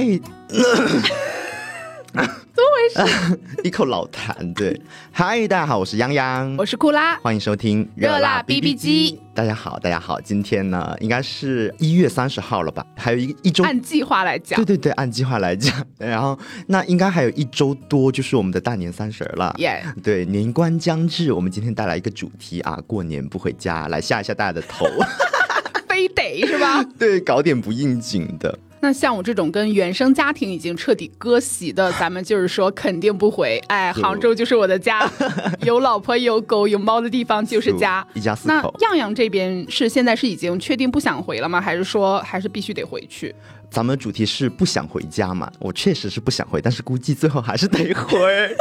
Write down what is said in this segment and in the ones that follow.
嗨，怎么回事？一口老痰，对。嗨，大家好，我是泱泱，我是库拉，欢迎收听热辣 B B 机。大家好，大家好，今天呢，应该是一月三十号了吧？还有一一周，按计划来讲，对对对，按计划来讲，然后那应该还有一周多，就是我们的大年三十了。耶，对，年关将至，我们今天带来一个主题啊，过年不回家，来吓一吓大家的头，非得是吧？对，搞点不应景的。那像我这种跟原生家庭已经彻底割席的，咱们就是说肯定不回。哎，杭州就是我的家，有老婆有狗有猫的地方就是家，一家四口。那样样这边是现在是已经确定不想回了吗？还是说还是必须得回去？咱们主题是不想回家嘛？我确实是不想回，但是估计最后还是得回。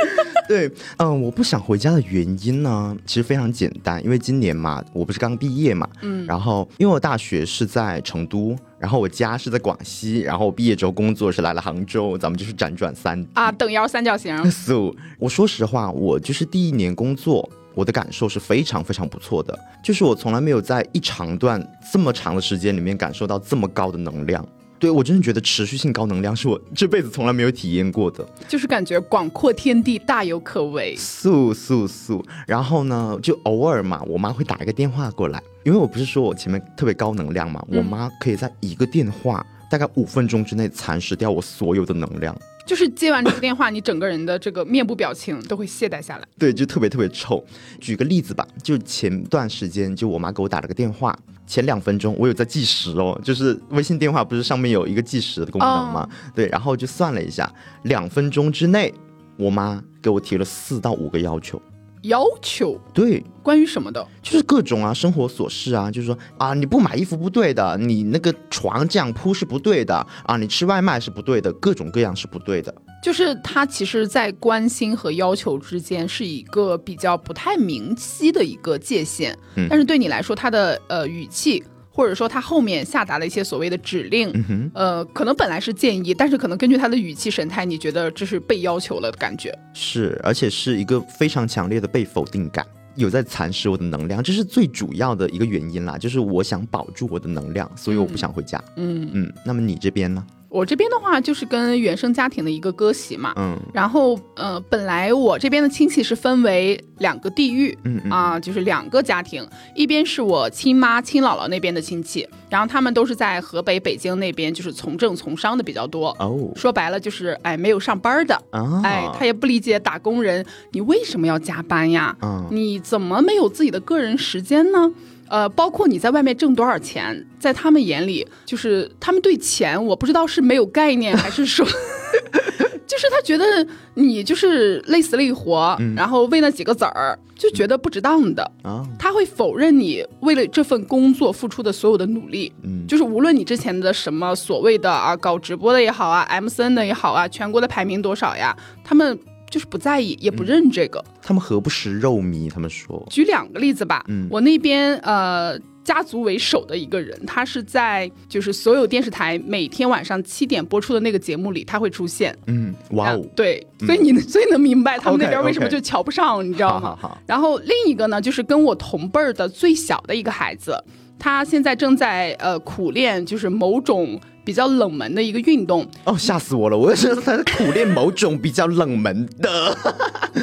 对，嗯，我不想回家的原因呢，其实非常简单，因为今年嘛，我不是刚毕业嘛，嗯，然后因为我大学是在成都，然后我家是在广西，然后我毕业之后工作是来了杭州，咱们就是辗转三啊，等腰三角形。So，我说实话，我就是第一年工作，我的感受是非常非常不错的，就是我从来没有在一长段这么长的时间里面感受到这么高的能量。对我真的觉得持续性高能量是我这辈子从来没有体验过的，就是感觉广阔天地大有可为，素素素。然后呢，就偶尔嘛，我妈会打一个电话过来，因为我不是说我前面特别高能量嘛，我妈可以在一个电话大概五分钟之内蚕食掉我所有的能量。就是接完这个电话，你整个人的这个面部表情都会懈怠下来。对，就特别特别臭。举个例子吧，就前段时间，就我妈给我打了个电话，前两分钟我有在计时哦，就是微信电话不是上面有一个计时的功能吗？对，然后就算了一下，两分钟之内，我妈给我提了四到五个要求。要求对，关于什么的，就是各种啊，生活琐事啊，就是说啊，你不买衣服不对的，你那个床这样铺是不对的啊，你吃外卖是不对的，各种各样是不对的。就是他其实，在关心和要求之间是一个比较不太明晰的一个界限，但是对你来说，他的呃语气。或者说他后面下达了一些所谓的指令，呃，可能本来是建议，但是可能根据他的语气神态，你觉得这是被要求了的感觉。是，而且是一个非常强烈的被否定感，有在蚕食我的能量，这是最主要的一个原因啦。就是我想保住我的能量，所以我不想回家。嗯嗯，那么你这边呢？我这边的话就是跟原生家庭的一个割席嘛，嗯，然后呃，本来我这边的亲戚是分为两个地域，嗯啊，就是两个家庭，一边是我亲妈亲姥姥那边的亲戚，然后他们都是在河北、北京那边，就是从政从商的比较多，哦，说白了就是哎没有上班的，哎，他也不理解打工人你为什么要加班呀，嗯，你怎么没有自己的个人时间呢？呃，包括你在外面挣多少钱，在他们眼里，就是他们对钱，我不知道是没有概念，还是说，就是他觉得你就是累死累活，然后为那几个子儿，就觉得不值当的啊。他会否认你为了这份工作付出的所有的努力，嗯，就是无论你之前的什么所谓的啊，搞直播的也好啊，M C N 的也好啊，全国的排名多少呀，他们。就是不在意，也不认这个。他们何不食肉糜？他们说。举两个例子吧。嗯，我那边呃，家族为首的一个人，他是在就是所有电视台每天晚上七点播出的那个节目里，他会出现。嗯，哇哦。对，所以你 所以能明白他们那边为什么就瞧不上，你知道吗？然后另一个呢，就是跟我同辈儿的最小的一个孩子，他现在正在呃苦练，就是某种。比较冷门的一个运动哦，吓死我了！我是在苦练某种比较冷门的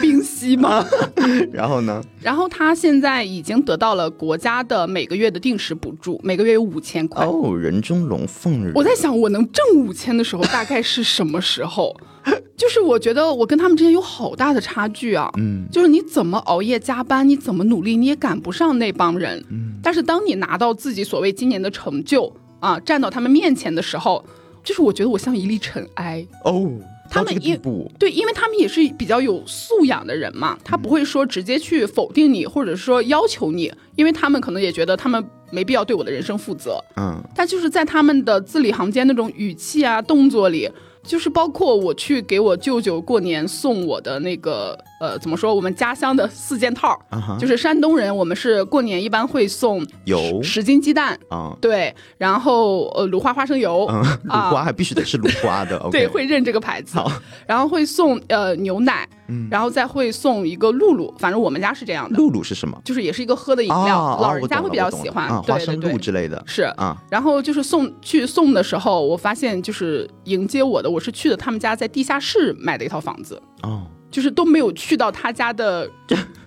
冰嬉吗？然后呢？然后他现在已经得到了国家的每个月的定时补助，每个月有五千块。哦，人中龙凤人。我在想，我能挣五千的时候，大概是什么时候？就是我觉得我跟他们之间有好大的差距啊。嗯，就是你怎么熬夜加班，你怎么努力，你也赶不上那帮人。嗯，但是当你拿到自己所谓今年的成就。啊，站到他们面前的时候，就是我觉得我像一粒尘埃哦。他们也对，因为他们也是比较有素养的人嘛，他不会说直接去否定你，或者说要求你，因为他们可能也觉得他们没必要对我的人生负责。嗯，但就是在他们的字里行间那种语气啊、动作里。就是包括我去给我舅舅过年送我的那个呃，怎么说？我们家乡的四件套，就是山东人，我们是过年一般会送油十斤鸡蛋啊，对，然后呃鲁花花生油，鲁花还必须得是鲁花的，对，会认这个牌子，然后会送呃牛奶。然后再会送一个露露，反正我们家是这样的。露露是什么？就是也是一个喝的饮料，老人家会比较喜欢，花生露之类的。是啊，然后就是送去送的时候，我发现就是迎接我的，我是去的他们家在地下室买的一套房子。哦。就是都没有去到他家的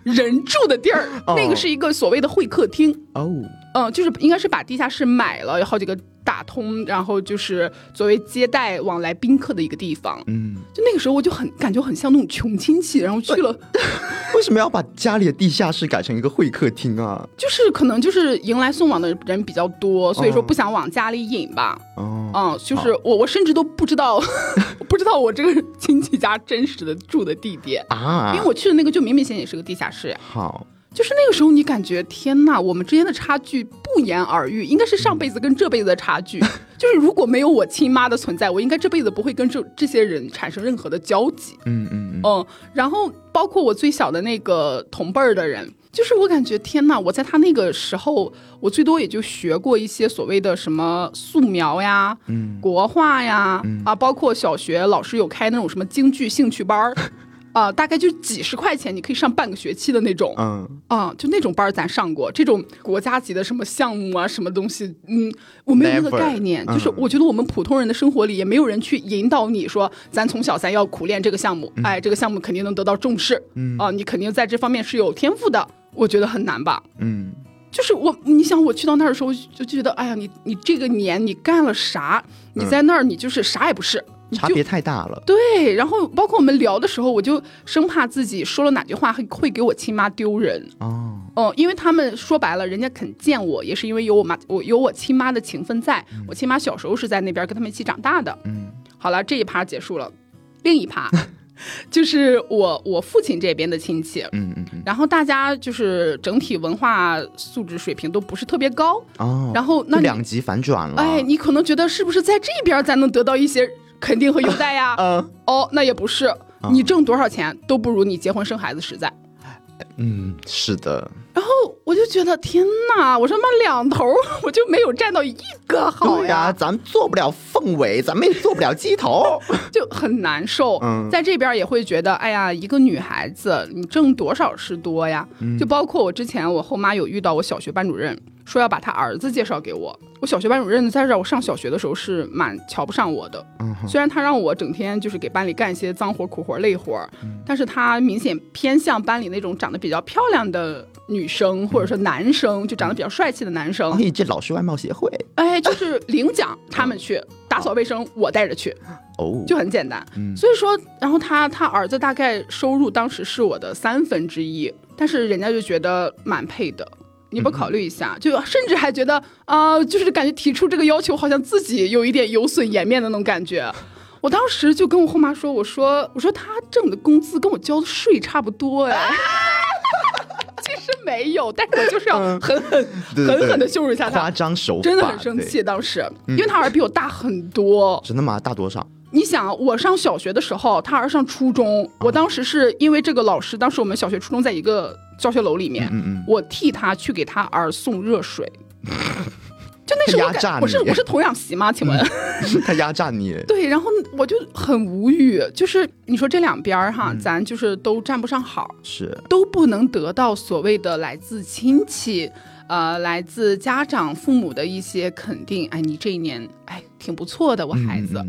人住的地儿，那个是一个所谓的会客厅。哦，嗯，就是应该是把地下室买了，有好几个。打通，然后就是作为接待往来宾客的一个地方。嗯，就那个时候我就很感觉很像那种穷亲戚，然后去了。为什么要把家里的地下室改成一个会客厅啊？就是可能就是迎来送往的人比较多，所以说不想往家里引吧。哦，嗯，就是我我甚至都不知道 不知道我这个亲戚家真实的住的地点啊，因为我去的那个就明明显显是个地下室呀。好。就是那个时候，你感觉天呐，我们之间的差距不言而喻，应该是上辈子跟这辈子的差距。就是如果没有我亲妈的存在，我应该这辈子不会跟这这些人产生任何的交集。嗯嗯嗯。然后包括我最小的那个同辈儿的人，就是我感觉天呐，我在他那个时候，我最多也就学过一些所谓的什么素描呀、国画呀，啊，包括小学老师有开那种什么京剧兴趣班儿。啊，大概就几十块钱，你可以上半个学期的那种。嗯，啊，就那种班咱上过，这种国家级的什么项目啊，什么东西，嗯，我没有那个概念。就是我觉得我们普通人的生活里也没有人去引导你说，咱从小咱要苦练这个项目，哎，这个项目肯定能得到重视。嗯，啊，你肯定在这方面是有天赋的。我觉得很难吧。嗯，就是我，你想我去到那儿的时候，就觉得，哎呀，你你这个年你干了啥？你在那儿你就是啥也不是。差别太大了，对。然后包括我们聊的时候，我就生怕自己说了哪句话会会给我亲妈丢人哦。哦，因为他们说白了，人家肯见我也是因为有我妈，我有我亲妈的情分在。我亲妈小时候是在那边跟他们一起长大的。嗯，好了，这一趴结束了，另一趴 就是我我父亲这边的亲戚。嗯嗯嗯。然后大家就是整体文化素质水平都不是特别高哦。然后那两极反转了。哎，你可能觉得是不是在这边才能得到一些？肯定和优待呀，嗯，哦，那也不是，你挣多少钱都不如你结婚生孩子实在。嗯，是的。然后我就觉得天哪，我说妈两头我就没有占到一个好呀。咱们做不了凤尾，咱们也做不了鸡头，就很难受。嗯，在这边也会觉得，哎呀，一个女孩子你挣多少是多呀？就包括我之前我后妈有遇到我小学班主任。说要把他儿子介绍给我，我小学班主任在这我上小学的时候是蛮瞧不上我的。虽然他让我整天就是给班里干一些脏活、苦活、累活，但是他明显偏向班里那种长得比较漂亮的女生，或者说男生，就长得比较帅气的男生。可以这老师外貌协会，哎，就是领奖，他们去 打扫卫生，我带着去，哦，就很简单。所以说，然后他他儿子大概收入当时是我的三分之一，但是人家就觉得蛮配的。你不考虑一下，就甚至还觉得啊，就是感觉提出这个要求，好像自己有一点有损颜面的那种感觉。我当时就跟我后妈说：“我说，我说他挣的工资跟我交的税差不多哎。” 其实没有，但是我就是要狠狠 狠狠的羞辱一下他，夸张手法，真的很生气。当时，因为他儿子比我大很多，真的吗？大多少？你想，我上小学的时候，他儿子上初中，我当时是因为这个老师，当时我们小学、初中在一个。教学楼里面，我替他去给他儿送热水，就那时候我是我是童养媳吗？请问 他压榨你？对，然后我就很无语，就是你说这两边哈，咱就是都占不上好，是都不能得到所谓的来自亲戚、呃，来自家长父母的一些肯定。哎，你这一年哎挺不错的，我孩子，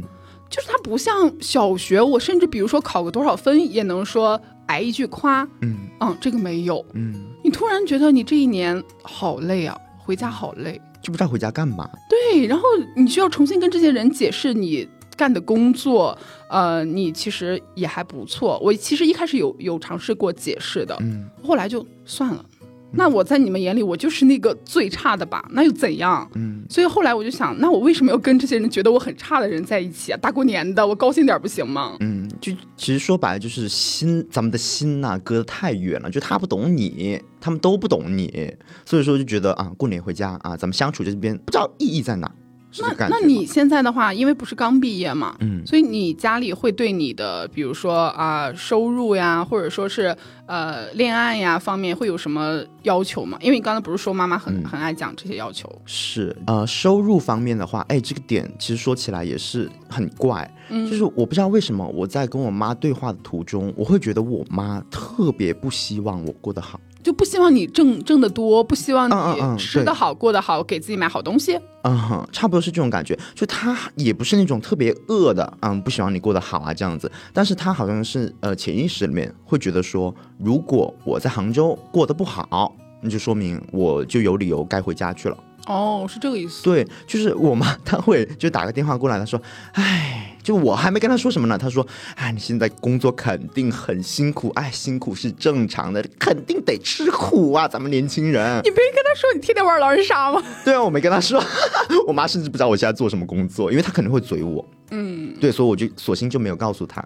就是他不像小学，我甚至比如说考个多少分也能说。挨一句夸，嗯嗯，这个没有，嗯，你突然觉得你这一年好累啊，回家好累，就不知道回家干嘛。对，然后你需要重新跟这些人解释你干的工作，呃，你其实也还不错。我其实一开始有有尝试过解释的，嗯，后来就算了。那我在你们眼里，我就是那个最差的吧？那又怎样？嗯，所以后来我就想，那我为什么要跟这些人觉得我很差的人在一起啊？大过年的，我高兴点不行吗？嗯，就其实说白了，就是心，咱们的心呐，隔得太远了。就他不懂你，他们都不懂你，所以说就觉得啊，过年回家啊，咱们相处这边不知道意义在哪。那那你现在的话，因为不是刚毕业嘛，嗯，所以你家里会对你的，比如说啊，收入呀，或者说是呃恋爱呀方面会有什么要求吗？因为你刚才不是说妈妈很很爱讲这些要求？是呃，收入方面的话，哎，这个点其实说起来也是很怪，嗯，就是我不知道为什么我在跟我妈对话的途中，我会觉得我妈特别不希望我过得好。就不希望你挣挣得多，不希望你吃得好、过得好，给自己买好东西。嗯哼，差不多是这种感觉。就他也不是那种特别恶的，嗯，不希望你过得好啊这样子。但是他好像是呃潜意识里面会觉得说，如果我在杭州过得不好，那就说明我就有理由该回家去了。哦，是这个意思。对，就是我妈，她会就打个电话过来，她说：“哎，就我还没跟他说什么呢。”他说：“哎，你现在工作肯定很辛苦，哎，辛苦是正常的，肯定得吃苦啊，咱们年轻人。”你没跟他说你天天玩狼人杀吗？对啊，我没跟他说。我妈甚至不知道我现在做什么工作，因为她肯定会嘴我。嗯，对，所以我就索性就没有告诉他，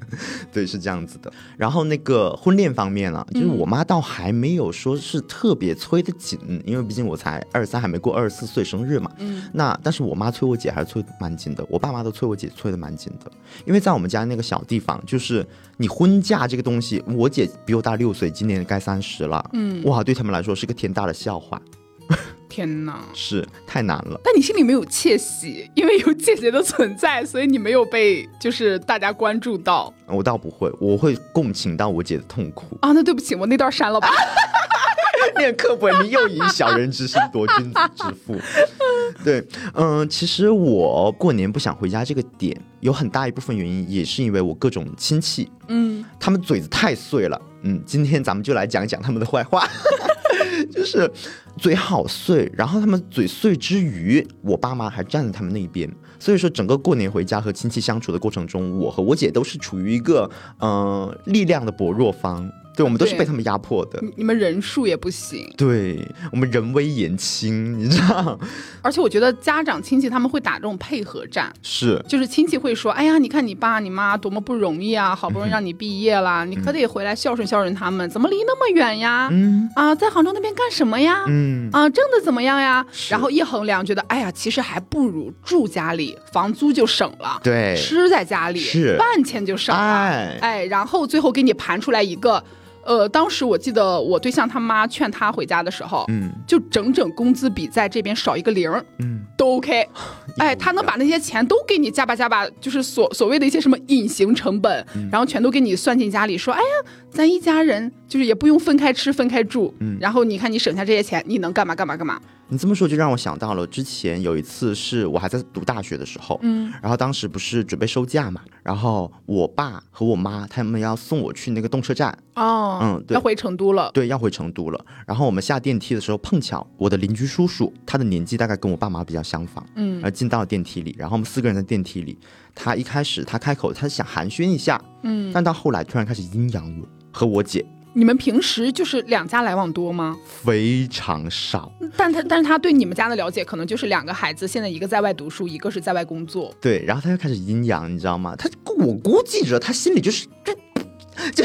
对，是这样子的。然后那个婚恋方面啊，就是我妈倒还没有说是特别催得紧，因为毕竟我才二十三，还没过二十四岁生日嘛。嗯，那但是我妈催我姐还是催蛮紧的，我爸妈都催我姐催的蛮紧的，因为在我们家那个小地方，就是你婚嫁这个东西，我姐比我大六岁，今年该三十了。嗯，哇，对他们来说是个天大的笑话。天哪，是太难了。但你心里没有窃喜，因为有姐姐的存在，所以你没有被就是大家关注到。我倒不会，我会共情到我姐的痛苦啊。那对不起，我那段删了吧。念课本，你又以小人之心夺君子之腹。对，嗯，其实我过年不想回家这个点，有很大一部分原因也是因为我各种亲戚，嗯，他们嘴子太碎了。嗯，今天咱们就来讲一讲他们的坏话。就是嘴好碎，然后他们嘴碎之余，我爸妈还站在他们那边，所以说整个过年回家和亲戚相处的过程中，我和我姐都是处于一个嗯力量的薄弱方。对，我们都是被他们压迫的。你们人数也不行。对我们人微言轻，你知道。而且我觉得家长亲戚他们会打这种配合战，是，就是亲戚会说：“哎呀，你看你爸你妈多么不容易啊，好不容易让你毕业了，你可得回来孝顺孝顺他们，怎么离那么远呀？嗯啊，在杭州那边干什么呀？嗯啊，挣的怎么样呀？然后一衡量，觉得哎呀，其实还不如住家里，房租就省了，对，吃在家里是饭钱就省了，哎，然后最后给你盘出来一个。呃，当时我记得我对象他妈劝他回家的时候，嗯，就整整工资比在这边少一个零，嗯，都 OK，哎，他能把那些钱都给你加吧加吧，就是所所谓的一些什么隐形成本，然后全都给你算进家里，说，哎呀，咱一家人就是也不用分开吃分开住，嗯，然后你看你省下这些钱，你能干嘛干嘛干嘛。你这么说就让我想到了之前有一次是我还在读大学的时候，嗯，然后当时不是准备收假嘛，然后我爸和我妈他们要送我去那个动车站，哦，嗯，对要回成都了，对，要回成都了。然后我们下电梯的时候，碰巧我的邻居叔叔，他的年纪大概跟我爸妈比较相仿，嗯，而进到了电梯里，然后我们四个人在电梯里，他一开始他开口，他想寒暄一下，嗯，但到后来突然开始阴阳我和我姐。你们平时就是两家来往多吗？非常少。但他但是他对你们家的了解，可能就是两个孩子，现在一个在外读书，一个是在外工作。对，然后他就开始阴阳，你知道吗？他我估计着他心里就是就就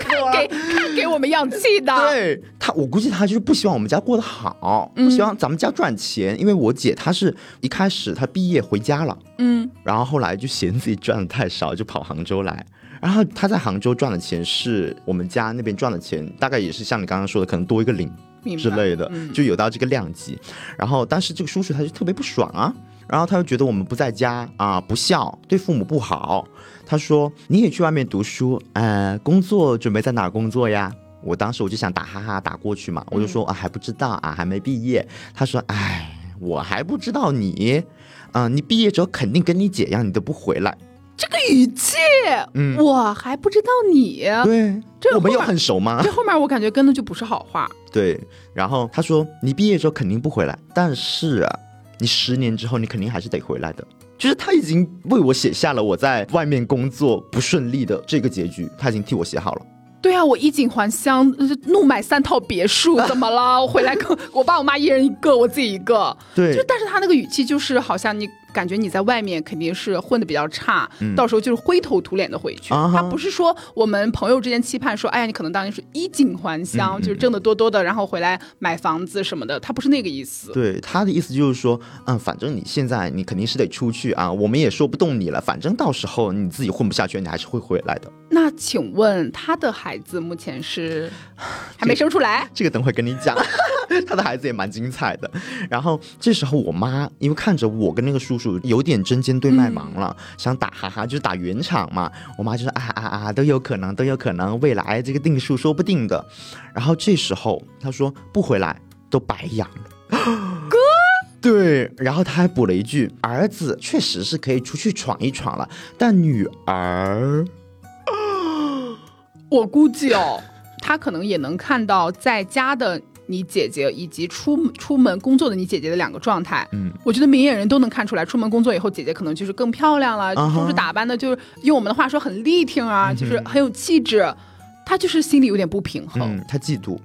看给看给我们养气的。对他，我估计他就是不希望我们家过得好，不希望咱们家赚钱。因为我姐她是一开始她毕业回家了，嗯，然后后来就嫌自己赚的太少，就跑杭州来。然后他在杭州赚的钱是我们家那边赚的钱，大概也是像你刚刚说的，可能多一个零之类的，就有到这个量级。然后当时这个叔叔他就特别不爽啊，然后他又觉得我们不在家啊，不孝，对父母不好。他说你也去外面读书，呃，工作准备在哪儿工作呀？我当时我就想打哈哈打过去嘛，我就说啊还不知道啊，还没毕业。他说哎，我还不知道你，啊，你毕业之后肯定跟你姐一样，你都不回来。这个语气，嗯，我还不知道你，对，这我们有很熟吗？这后面我感觉跟的就不是好话。对，然后他说你毕业之后肯定不回来，但是啊，你十年之后你肯定还是得回来的。就是他已经为我写下了我在外面工作不顺利的这个结局，他已经替我写好了。对啊，我衣锦还乡，怒买三套别墅，怎么了？我回来跟我爸我妈一人一个，我自己一个。对，就但是他那个语气就是好像你。感觉你在外面肯定是混的比较差，到时候就是灰头土脸的回去。他不是说我们朋友之间期盼说，哎呀，你可能当年是衣锦还乡，就是挣的多多的，然后回来买房子什么的。他不是那个意思。对他的意思就是说，嗯，反正你现在你肯定是得出去啊，我们也说不动你了。反正到时候你自己混不下去，你还是会回来的。那请问他的孩子目前是 还没生出来？这个等会跟你讲。他的孩子也蛮精彩的。然后这时候我妈因为看着我跟那个叔叔。有点针尖对麦芒了，想打哈哈，就是打圆场嘛。我妈就说啊啊啊，都有可能，都有可能，未来这个定数说不定的。然后这时候她说不回来都白养了，哥。对，然后他还补了一句，儿子确实是可以出去闯一闯了，但女儿，我估计哦，他可能也能看到在家的。你姐姐以及出出门工作的你姐姐的两个状态，嗯，我觉得明眼人都能看出来，出门工作以后，姐姐可能就是更漂亮了，就是打扮的，就是用我们的话说很力挺啊，就是很有气质。她就是心里有点不平衡，她嫉妒，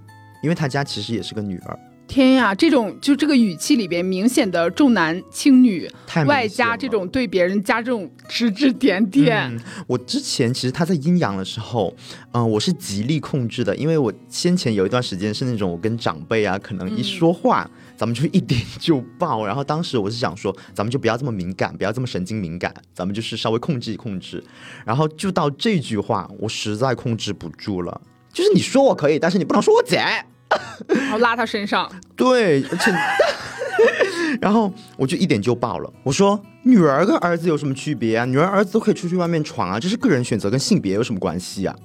因为她家其实也是个女儿。天呀，这种就这个语气里边明显的重男轻女，外加这种对别人加这种指指点点。我之前其实他在阴阳的时候，嗯，我是极力控制的，因为我先前有一段时间是那种我跟长辈啊，可能一说话咱们就一点就爆，然后当时我是想说，咱们就不要这么敏感，不要这么神经敏感，咱们就是稍微控制控制。然后就到这句话，我实在控制不住了，就是你说我可以，但是你不能说我姐。然后拉他身上，对，而且，然后我就一点就爆了。我说，女儿跟儿子有什么区别啊？女儿儿子都可以出去外面闯啊，这是个人选择，跟性别有什么关系啊？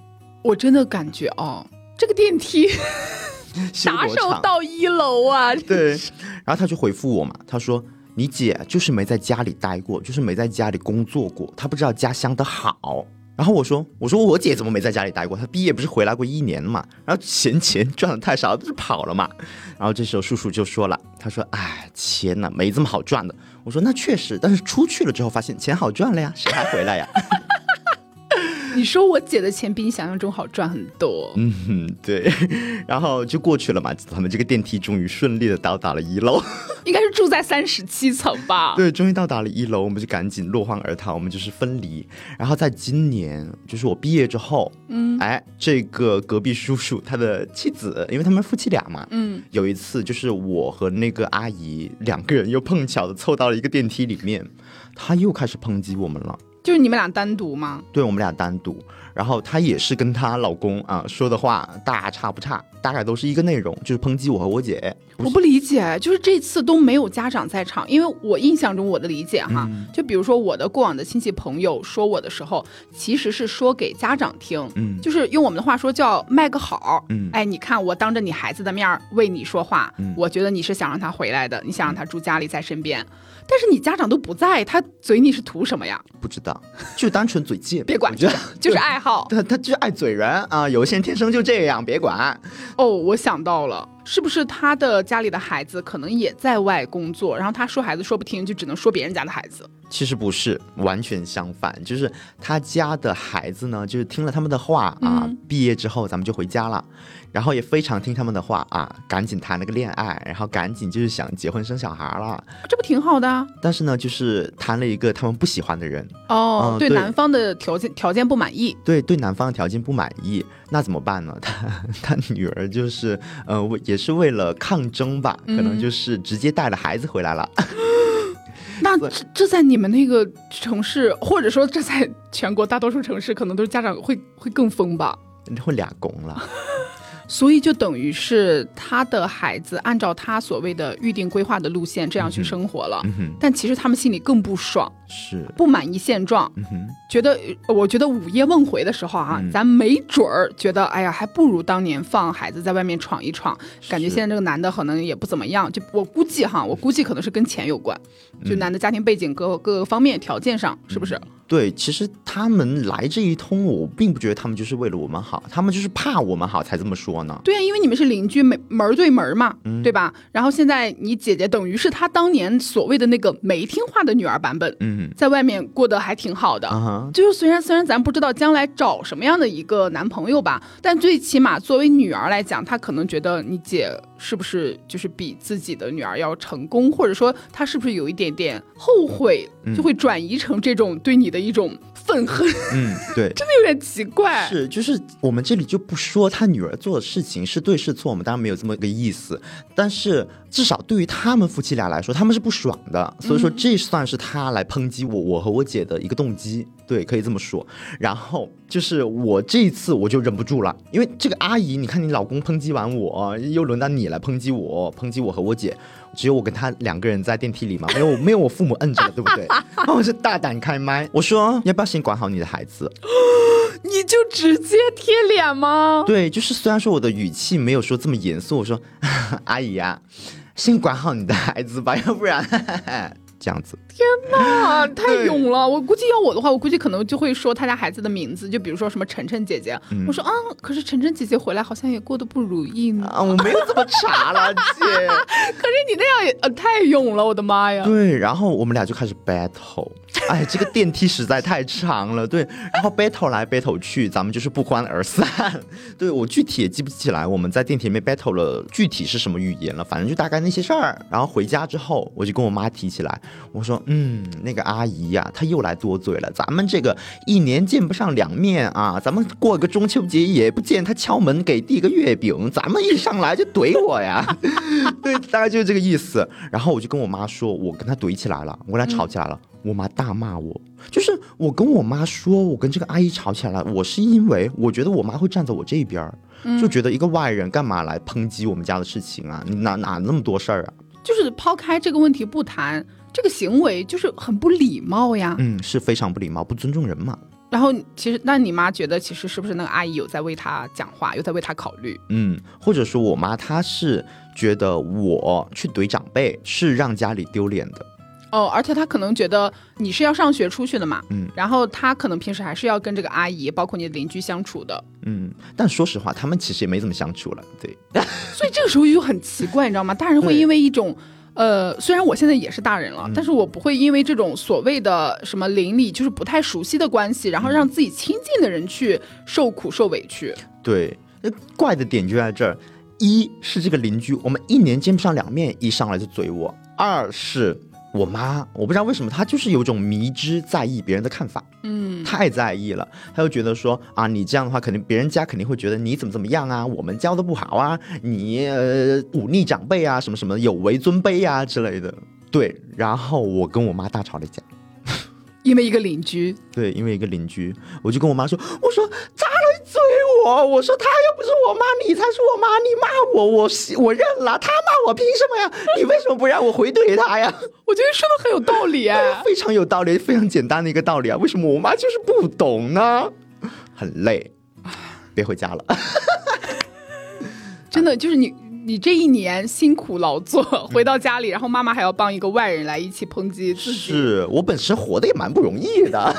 我真的感觉哦，这个电梯啥时候到一楼啊？对，然后他就回复我嘛，他说，你姐就是没在家里待过，就是没在家里工作过，她不知道家乡的好。然后我说：“我说我姐怎么没在家里待过？她毕业不是回来过一年嘛？然后嫌钱赚的太少，不是跑了嘛？然后这时候叔叔就说了，他说：‘哎，钱呢没这么好赚的。’我说：‘那确实，但是出去了之后发现钱好赚了呀，谁还回来呀？’” 你说我姐的钱比你想象中好赚很多。嗯，对，然后就过去了嘛。他们这个电梯终于顺利的到达了一楼，应该是住在三十七层吧？对，终于到达了一楼，我们就赶紧落荒而逃，我们就是分离。然后在今年，就是我毕业之后，嗯，哎，这个隔壁叔叔他的妻子，因为他们夫妻俩嘛，嗯，有一次就是我和那个阿姨两个人又碰巧的凑到了一个电梯里面，他又开始抨击我们了。就是你们俩单独吗？对，我们俩单独。然后她也是跟她老公啊说的话大差不差，大概都是一个内容，就是抨击我和我姐。我不理解，就是这次都没有家长在场，因为我印象中我的理解哈，就比如说我的过往的亲戚朋友说我的时候，其实是说给家长听，嗯，就是用我们的话说叫卖个好，嗯，哎，你看我当着你孩子的面为你说话，我觉得你是想让他回来的，你想让他住家里在身边。但是你家长都不在，他嘴你是图什么呀？不知道，就单纯嘴贱。别管，就是爱好。他他就是爱嘴人啊！有些人天生就这样，别管。哦，我想到了。是不是他的家里的孩子可能也在外工作，然后他说孩子说不听，就只能说别人家的孩子？其实不是，完全相反，就是他家的孩子呢，就是听了他们的话啊，毕业之后咱们就回家了，然后也非常听他们的话啊，赶紧谈了个恋爱，然后赶紧就是想结婚生小孩了，这不挺好的？但是呢，就是谈了一个他们不喜欢的人哦，对男方的条件条件不满意，对对男方的条件不满意，那怎么办呢？他他女儿就是呃也。也是为了抗争吧，可能就是直接带了孩子回来了。那这这在你们那个城市，或者说这在全国大多数城市，可能都是家长会会更疯吧？会俩公了。所以就等于是他的孩子按照他所谓的预定规划的路线这样去生活了，但其实他们心里更不爽，是。不满意现状，觉得我觉得午夜梦回的时候啊，咱没准儿觉得哎呀，还不如当年放孩子在外面闯一闯，感觉现在这个男的可能也不怎么样，就我估计哈，我估计可能是跟钱有关，就男的家庭背景各各个方面条件上是不是？对，其实他们来这一通，我并不觉得他们就是为了我们好，他们就是怕我们好才这么说呢。对啊，因为你们是邻居，门门对门嘛，对吧？然后现在你姐姐等于是她当年所谓的那个没听话的女儿版本，嗯，在外面过得还挺好的。就是虽然虽然咱不知道将来找什么样的一个男朋友吧，但最起码作为女儿来讲，她可能觉得你姐是不是就是比自己的女儿要成功，或者说她是不是有一点点后悔，就会转移成这种对你的一种。愤恨，嗯，对，真的有点奇怪。是，就是我们这里就不说他女儿做的事情是对是错，我们当然没有这么个意思。但是至少对于他们夫妻俩来说，他们是不爽的。所以说，这算是他来抨击我，我和我姐的一个动机。对，可以这么说。然后就是我这一次我就忍不住了，因为这个阿姨，你看你老公抨击完我，又轮到你来抨击我，抨击我和我姐。只有我跟他两个人在电梯里嘛，没有 没有我父母摁着，对不对？然后我就大胆开麦，我说要不要先管好你的孩子？你就直接贴脸吗？对，就是虽然说我的语气没有说这么严肃，我说 阿姨呀，先管好你的孩子吧，要不然。这样子，天哪，太勇了！我估计要我的话，我估计可能就会说他家孩子的名字，就比如说什么晨晨姐姐。我说啊，可是晨晨姐姐回来好像也过得不如意呢。啊，我没有这么查了，姐。可是你那样也呃太勇了，我的妈呀！对，然后我们俩就开始 battle。哎，这个电梯实在太长了，对。然后 battle 来 battle 去，咱们就是不欢而散。对我具体也记不起来我们在电梯里面 battle 了具体是什么语言了，反正就大概那些事儿。然后回家之后，我就跟我妈提起来，我说，嗯，那个阿姨呀，她又来多嘴了。咱们这个一年见不上两面啊，咱们过个中秋节也不见她敲门给递个月饼，咱们一上来就怼我呀。对，大概就是这个意思。然后我就跟我妈说，我跟她怼起来了，我俩吵起来了。我妈大骂我，就是我跟我妈说，我跟这个阿姨吵起来了。我是因为我觉得我妈会站在我这边儿，就觉得一个外人干嘛来抨击我们家的事情啊？哪哪那么多事儿啊？就是抛开这个问题不谈，这个行为就是很不礼貌呀。嗯，是非常不礼貌，不尊重人嘛。然后其实，那你妈觉得，其实是不是那个阿姨有在为她讲话，有在为她考虑？嗯，或者说我妈她是觉得我去怼长辈是让家里丢脸的。哦，而且她可能觉得你是要上学出去的嘛，嗯，然后她可能平时还是要跟这个阿姨，包括你的邻居相处的，嗯，但说实话，他们其实也没怎么相处了，对，所以这个时候就很奇怪，你知道吗？大人会因为一种，呃，虽然我现在也是大人了，但是我不会因为这种所谓的什么邻里就是不太熟悉的关系，然后让自己亲近的人去受苦受委屈。对，那怪的点就在这儿，一是这个邻居，我们一年见不上两面，一上来就怼我；二是。我妈，我不知道为什么，她就是有种迷之在意别人的看法，嗯，太在意了，她就觉得说啊，你这样的话，肯定别人家肯定会觉得你怎么怎么样啊，我们教的不好啊，你呃忤逆长辈啊，什么什么有违尊卑啊之类的，对，然后我跟我妈大吵了一架。因为一个邻居，对，因为一个邻居，我就跟我妈说，我说咋我？我说他又不是我妈，你才是我妈，你骂我，我我认了，他骂我凭什么呀？你为什么不让我回怼他呀？我觉得说的很有道理啊，非常有道理，非常简单的一个道理啊。为什么我妈就是不懂呢？很累，别回家了，真的就是你。你这一年辛苦劳作，回到家里，然后妈妈还要帮一个外人来一起抨击自己。是我本身活的也蛮不容易的。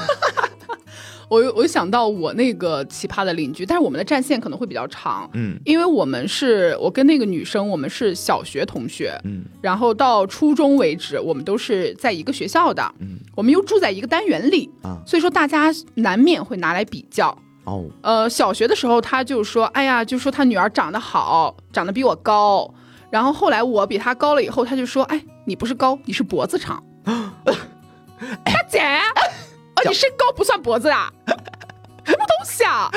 我我想到我那个奇葩的邻居，但是我们的战线可能会比较长。嗯，因为我们是我跟那个女生，我们是小学同学。嗯，然后到初中为止，我们都是在一个学校的。嗯，我们又住在一个单元里啊，所以说大家难免会拿来比较。哦，呃，小学的时候他就说，哎呀，就说他女儿长得好，长得比我高。然后后来我比他高了以后，他就说，哎，你不是高，你是脖子长。大姐，哦，你身高不算脖子啊？什么东西啊？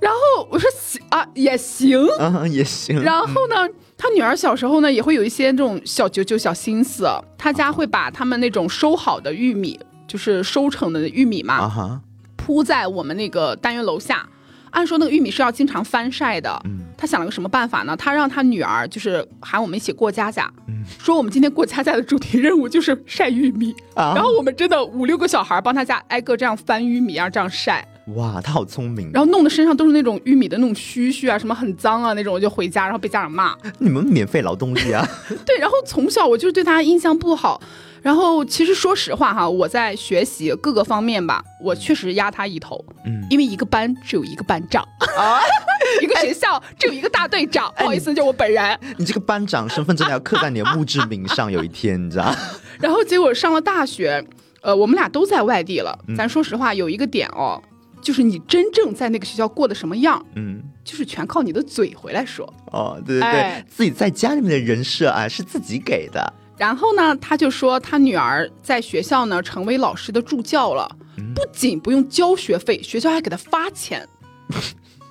然后我说行啊，也行，啊，也行。然后呢，他女儿小时候呢，也会有一些这种小九九小心思。他家会把他们那种收好的玉米，就是收成的玉米嘛。啊。铺在我们那个单元楼下，按说那个玉米是要经常翻晒的。嗯，他想了个什么办法呢？他让他女儿就是喊我们一起过家家，说我们今天过家家的主题任务就是晒玉米。然后我们真的五六个小孩帮他家挨个这样翻玉米，然后这样晒。哇，他好聪明。然后弄得身上都是那种玉米的那种须须啊，什么很脏啊那种，我就回家，然后被家长骂。你们免费劳动力啊？对，然后从小我就对他印象不好。然后其实说实话哈，我在学习各个方面吧，我确实压他一头。嗯，因为一个班只有一个班长啊，一个学校只有一个大队长。不好意思，就我本人。你这个班长身份真的要刻在你的墓志铭上，有一天你知道。然后结果上了大学，呃，我们俩都在外地了。咱说实话，有一个点哦，就是你真正在那个学校过的什么样，嗯，就是全靠你的嘴回来说。哦，对对对，自己在家里面的人设啊，是自己给的。然后呢，他就说他女儿在学校呢成为老师的助教了，不仅不用交学费，学校还给他发钱。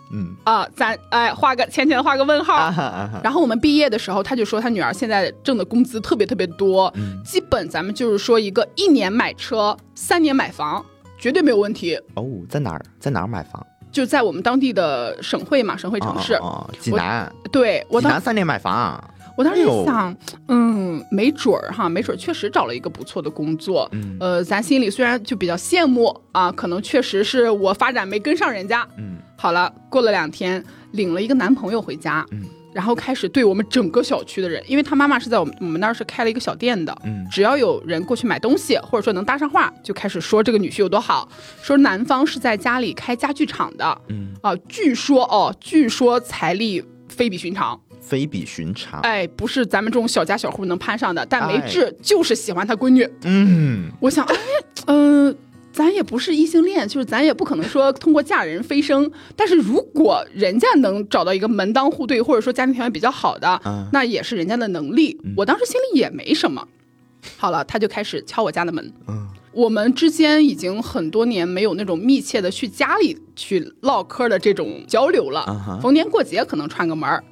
嗯啊，咱哎画个浅浅的画个问号。然后我们毕业的时候，他就说他女儿现在挣的工资特别特别多，基本咱们就是说一个一年买车，三年买房，绝对没有问题。哦，在哪儿？在哪儿买房？就在我们当地的省会嘛，省会城市。哦，济南。对，我济南三年买房。我当时想，嗯，没准儿哈，没准儿确实找了一个不错的工作。嗯，呃，咱心里虽然就比较羡慕啊，可能确实是我发展没跟上人家。嗯，好了，过了两天，领了一个男朋友回家。嗯，然后开始对我们整个小区的人，因为他妈妈是在我们我们那儿是开了一个小店的。嗯，只要有人过去买东西，或者说能搭上话，就开始说这个女婿有多好，说男方是在家里开家具厂的。嗯，啊，据说哦，据说财力非比寻常。非比寻常，哎，不是咱们这种小家小户能攀上的。但梅志就是喜欢他闺女。嗯，我想，哎，嗯，咱也不是异性恋，就是咱也不可能说通过嫁人飞升。但是如果人家能找到一个门当户对，或者说家庭条件比较好的，那也是人家的能力。我当时心里也没什么。好了，他就开始敲我家的门。嗯，我们之间已经很多年没有那种密切的去家里去唠嗑的这种交流了。逢年过节可能串个门儿。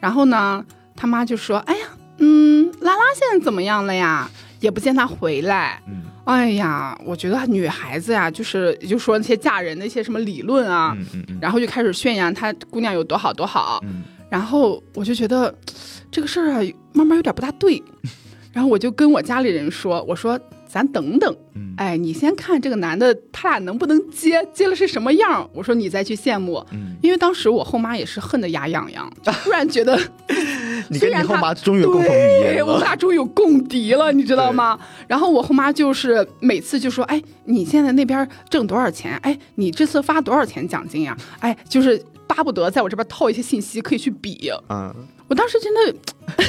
然后呢，他妈就说：“哎呀，嗯，拉拉现在怎么样了呀？也不见他回来。嗯，哎呀，我觉得女孩子呀，就是就说那些嫁人的一些什么理论啊，然后就开始宣扬她姑娘有多好多好。然后我就觉得 这个事儿啊，慢慢有点不大对。然后我就跟我家里人说，我说。”咱等等，哎，你先看这个男的，他俩能不能接？接了是什么样？我说你再去羡慕，因为当时我后妈也是恨得牙痒痒，突然觉得，你跟你后妈终于有共同语言了，我们俩终于有共敌了，你知道吗？然后我后妈就是每次就说，哎，你现在那边挣多少钱？哎，你这次发多少钱奖金呀？哎，就是巴不得在我这边套一些信息，可以去比。嗯，我当时真的。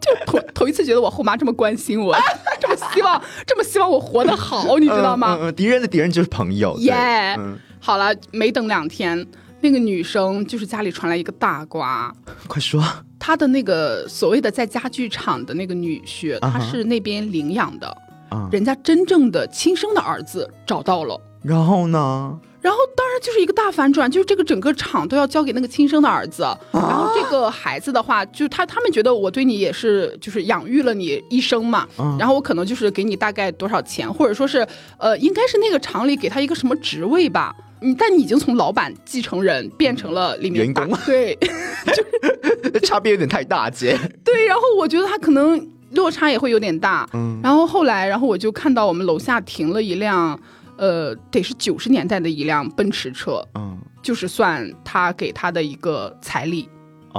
就头头一次觉得我后妈这么关心我，这么希望，这么希望我活得好，你知道吗？敌人的敌人就是朋友。耶，好了，没等两天，那个女生就是家里传来一个大瓜，快说，她的那个所谓的在家具厂的那个女婿，他是那边领养的，人家真正的亲生的儿子找到了，然后呢？然后当然就是一个大反转，就是这个整个厂都要交给那个亲生的儿子。然后这个孩子的话，就他他们觉得我对你也是，就是养育了你一生嘛。然后我可能就是给你大概多少钱，或者说是，呃，应该是那个厂里给他一个什么职位吧。你但你已经从老板继承人变成了里面员工，对，就 差别有点太大，姐。对，然后我觉得他可能落差也会有点大。嗯。然后后来，然后我就看到我们楼下停了一辆。呃，得是九十年代的一辆奔驰车，嗯，就是算他给他的一个彩礼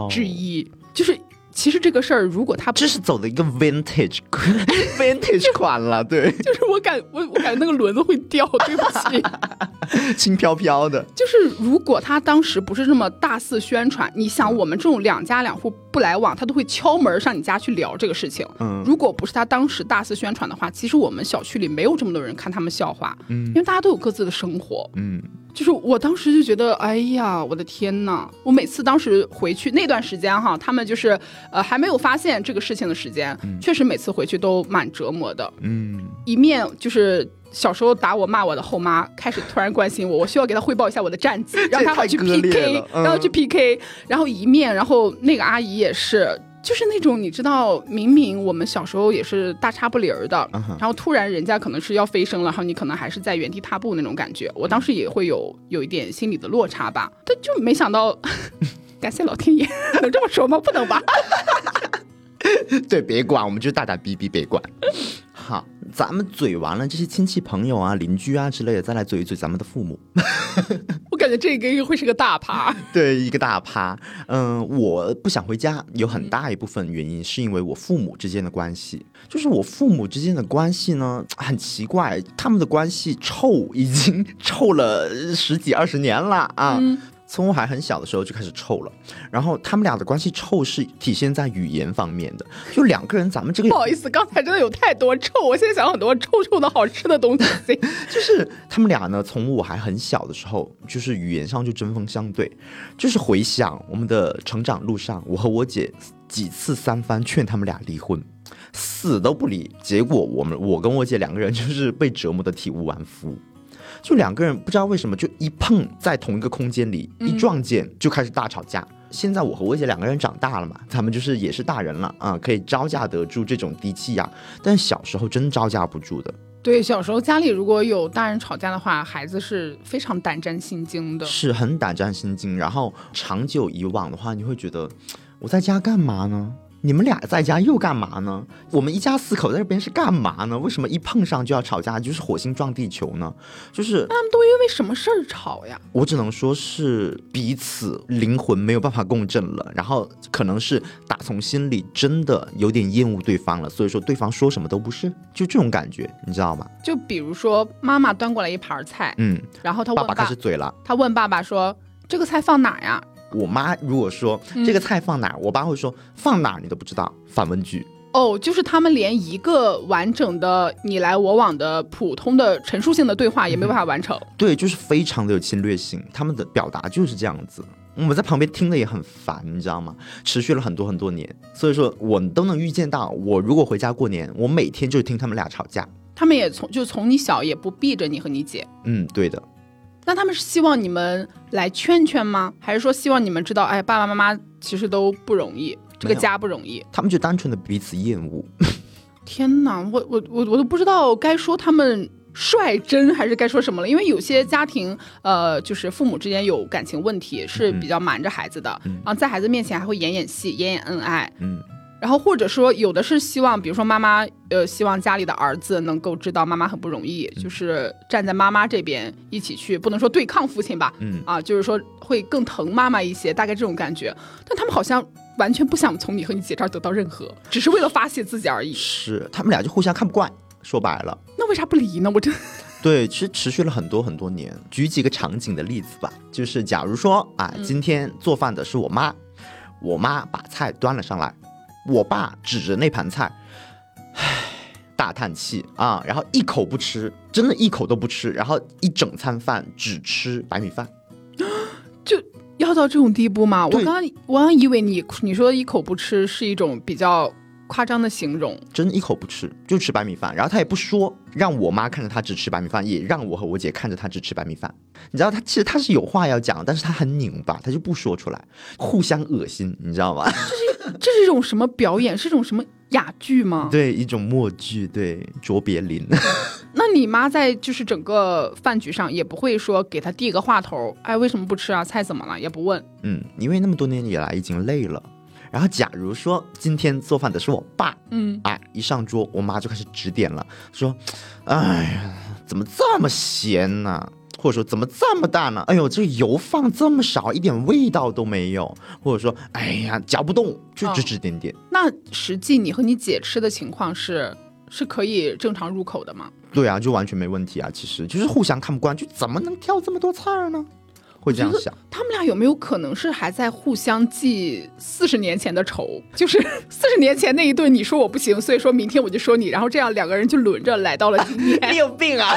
之一，就是。其实这个事儿，如果他这是走的一个 vintage vintage 款了，对，就是我感我我感觉那个轮子会掉，对不起，轻飘飘的。就是如果他当时不是这么大肆宣传，你想我们这种两家两户不来往，他都会敲门上你家去聊这个事情。嗯，如果不是他当时大肆宣传的话，其实我们小区里没有这么多人看他们笑话。嗯，因为大家都有各自的生活。嗯。就是我当时就觉得，哎呀，我的天呐！我每次当时回去那段时间哈，他们就是呃还没有发现这个事情的时间，确实每次回去都蛮折磨的。嗯，一面就是小时候打我骂我的后妈开始突然关心我，我需要给她汇报一下我的战绩，让她好去 PK，让她去 PK。然后一面，然后那个阿姨也是。就是那种你知道，明明我们小时候也是大差不离儿的，然后突然人家可能是要飞升了，然后你可能还是在原地踏步那种感觉。我当时也会有有一点心理的落差吧，但就没想到，感谢老天爷，能这么说吗？不能吧？对，别管，我们就大胆逼逼，别管。好，咱们嘴完了这些亲戚朋友啊、邻居啊之类的，再来嘴一嘴咱们的父母。我感觉这个会是个大趴。对，一个大趴。嗯，我不想回家，有很大一部分原因是因为我父母之间的关系。就是我父母之间的关系呢，很奇怪，他们的关系臭，已经 臭了十几二十年了啊。从我还很小的时候就开始臭了，然后他们俩的关系臭是体现在语言方面的，就两个人咱们这个不好意思，刚才真的有太多臭，我现在想很多臭臭的好吃的东西，就是他们俩呢，从我还很小的时候，就是语言上就针锋相对，就是回想我们的成长路上，我和我姐几次三番劝他们俩离婚，死都不离，结果我们我跟我姐两个人就是被折磨的体无完肤。就两个人不知道为什么就一碰在同一个空间里一撞见就开始大吵架。现在我和我姐两个人长大了嘛，他们就是也是大人了啊，可以招架得住这种低气压。但小时候真招架不住的。对，小时候家里如果有大人吵架的话，孩子是非常胆战心惊的，是很胆战心惊。然后长久以往的话，你会觉得我在家干嘛呢？你们俩在家又干嘛呢？我们一家四口在这边是干嘛呢？为什么一碰上就要吵架，就是火星撞地球呢？就是他们都因为什么事儿吵呀？我只能说是彼此灵魂没有办法共振了，然后可能是打从心里真的有点厌恶对方了，所以说对方说什么都不是，就这种感觉，你知道吗？就比如说妈妈端过来一盘菜，嗯，然后他问爸爸开始嘴了，他问爸爸说：“这个菜放哪呀？”我妈如果说这个菜放哪，我爸会说放哪你都不知道，反问句。哦，就是他们连一个完整的你来我往的普通的陈述性的对话也没有办法完成。对，就是非常的有侵略性，他们的表达就是这样子。我们在旁边听的也很烦，你知道吗？持续了很多很多年，所以说我都能预见到，我如果回家过年，我每天就听他们俩吵架。他们也从就从你小也不避着你和你姐。嗯，对的。那他们是希望你们来劝劝吗？还是说希望你们知道，哎，爸爸妈妈其实都不容易，这个家不容易。他们就单纯的彼此厌恶。天哪，我我我我都不知道该说他们率真还是该说什么了。因为有些家庭，呃，就是父母之间有感情问题，是比较瞒着孩子的，然后在孩子面前还会演演戏、演演恩爱。嗯。然后或者说有的是希望，比如说妈妈，呃，希望家里的儿子能够知道妈妈很不容易，就是站在妈妈这边一起去，不能说对抗父亲吧，嗯啊，就是说会更疼妈妈一些，大概这种感觉。但他们好像完全不想从你和你姐这儿得到任何，只是为了发泄自己而已。是，他们俩就互相看不惯，说白了。那为啥不离呢？我真对，其实持续了很多很多年。举几个场景的例子吧，就是假如说啊，今天做饭的是我妈，我妈把菜端了上来。我爸指着那盘菜，唉，大叹气啊，然后一口不吃，真的一口都不吃，然后一整餐饭只吃白米饭，就要到这种地步吗？我刚刚我刚以为你你说一口不吃是一种比较。夸张的形容，真一口不吃就吃白米饭，然后他也不说，让我妈看着他只吃白米饭，也让我和我姐看着他只吃白米饭。你知道他其实他是有话要讲，但是他很拧巴，他就不说出来，互相恶心，你知道吗？这是这是一种什么表演？是一种什么哑剧吗？对，一种默剧，对，卓别林。那你妈在就是整个饭局上也不会说给他递个话头，哎，为什么不吃啊？菜怎么了？也不问。嗯，因为那么多年以来已经累了。然后，假如说今天做饭的是我爸，嗯，啊，一上桌，我妈就开始指点了，说：“哎呀，怎么这么咸呢？或者说怎么这么淡呢？哎呦，这个油放这么少，一点味道都没有。或者说，哎呀，嚼不动，就指指点点。那实际你和你姐吃的情况是是可以正常入口的吗？对啊，就完全没问题啊。其实就是互相看不惯，就怎么能挑这么多菜呢？”会这样想，他们俩有没有可能是还在互相记四十年前的仇？就是四十年前那一顿，你说我不行，所以说明天我就说你，然后这样两个人就轮着来到了今天。你有病啊！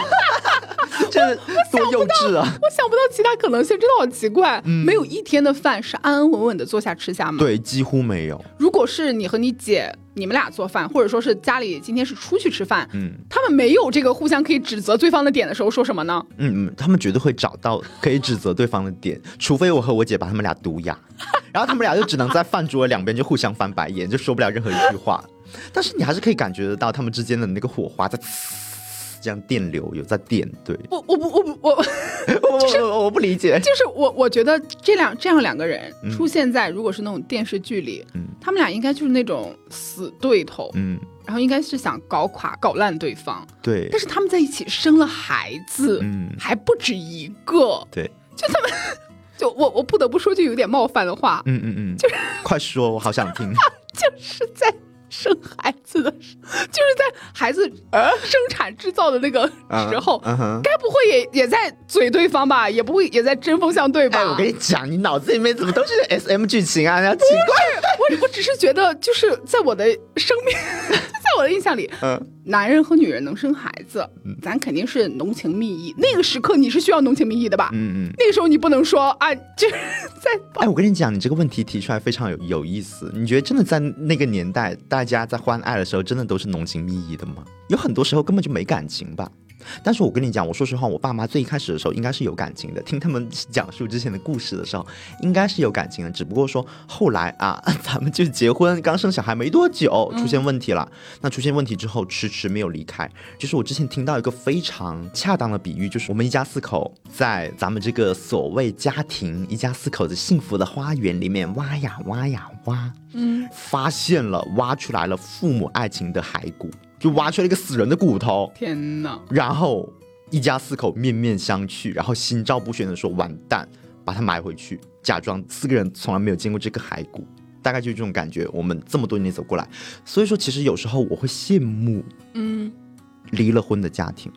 这多幼稚啊！我想不到其他可能性，真的好奇怪。没有一天的饭是安安稳稳的坐下吃下吗？对，几乎没有。如果是你和你姐。你们俩做饭，或者说是家里今天是出去吃饭，嗯，他们没有这个互相可以指责对方的点的时候，说什么呢？嗯嗯，他们绝对会找到可以指责对方的点，除非我和我姐把他们俩毒哑，然后他们俩就只能在饭桌两边就互相翻白眼，就说不了任何一句话。但是你还是可以感觉得到他们之间的那个火花在。这样电流有在电，对我我不我不我 就是我不理解，就是我我觉得这两这样两个人出现在如果是那种电视剧里，嗯，他们俩应该就是那种死对头，嗯，然后应该是想搞垮、搞烂对方。对。但是他们在一起生了孩子，嗯，还不止一个。对。就他们，就我我不得不说，句有点冒犯的话。嗯嗯嗯。就是快说，我好想听。就是在。生孩子的，就是在孩子呃生产制造的那个时候，该不会也也在嘴对方吧？也不会也在针锋相对吧？我跟你讲，你脑子里面怎么都是 S M 剧情啊？奇怪，我我只是觉得，就是在我的生命，在我的印象里，嗯。男人和女人能生孩子，咱肯定是浓情蜜意。那个时刻你是需要浓情蜜意的吧？嗯嗯。那个时候你不能说啊，就是在。哎，我跟你讲，你这个问题提出来非常有有意思。你觉得真的在那个年代，大家在欢爱的时候，真的都是浓情蜜意的吗？有很多时候根本就没感情吧。但是我跟你讲，我说实话，我爸妈最一开始的时候应该是有感情的。听他们讲述之前的故事的时候，应该是有感情的。只不过说后来啊，咱们就结婚，刚生小孩没多久，出现问题了。那出现问题之后，迟迟没有离开。就是我之前听到一个非常恰当的比喻，就是我们一家四口在咱们这个所谓家庭一家四口的幸福的花园里面挖呀挖呀挖，嗯，发现了挖出来了父母爱情的骸骨。就挖出来一个死人的骨头，天哪！然后一家四口面面相觑，然后心照不宣的说：“完蛋，把它埋回去，假装四个人从来没有见过这个骸骨。”大概就是这种感觉。我们这么多年走过来，所以说其实有时候我会羡慕，嗯，离了婚的家庭。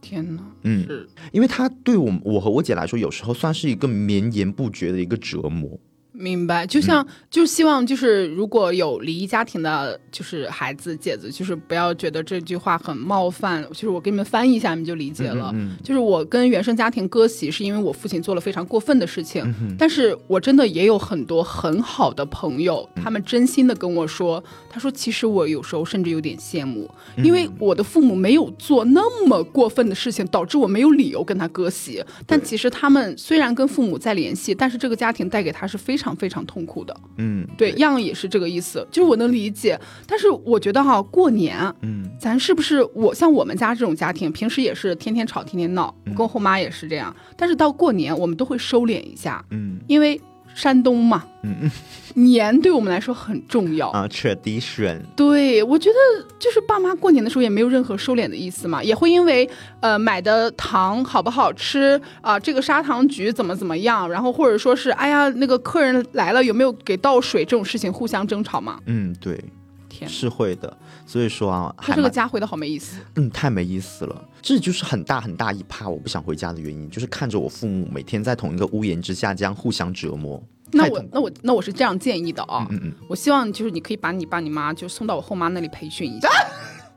天哪，嗯，是因为他对我我和我姐来说，有时候算是一个绵延不绝的一个折磨。明白，就像就希望就是如果有离异家庭的，就是孩子姐子，就是不要觉得这句话很冒犯。就是我给你们翻译一下，你们就理解了。就是我跟原生家庭割席，是因为我父亲做了非常过分的事情。但是我真的也有很多很好的朋友，他们真心的跟我说，他说其实我有时候甚至有点羡慕，因为我的父母没有做那么过分的事情，导致我没有理由跟他割席。但其实他们虽然跟父母在联系，但是这个家庭带给他是非常。非常痛苦的，嗯，对，样也是这个意思，就是我能理解，但是我觉得哈，过年，嗯，咱是不是我像我们家这种家庭，平时也是天天吵，天天闹，我跟我后妈也是这样，但是到过年，我们都会收敛一下，嗯，因为。山东嘛，嗯，年对我们来说很重要啊，tradition。对，我觉得就是爸妈过年的时候也没有任何收敛的意思嘛，也会因为呃买的糖好不好吃啊，这个砂糖橘怎么怎么样，然后或者说是哎呀那个客人来了有没有给倒水这种事情互相争吵嘛。嗯，对，天是会的。所以说啊，他这个家回的好没意思。嗯，太没意思了。这就是很大很大一趴我不想回家的原因，就是看着我父母每天在同一个屋檐之下这样互相折磨。那我那我那我是这样建议的啊，嗯嗯，我希望就是你可以把你爸你妈就送到我后妈那里培训一下，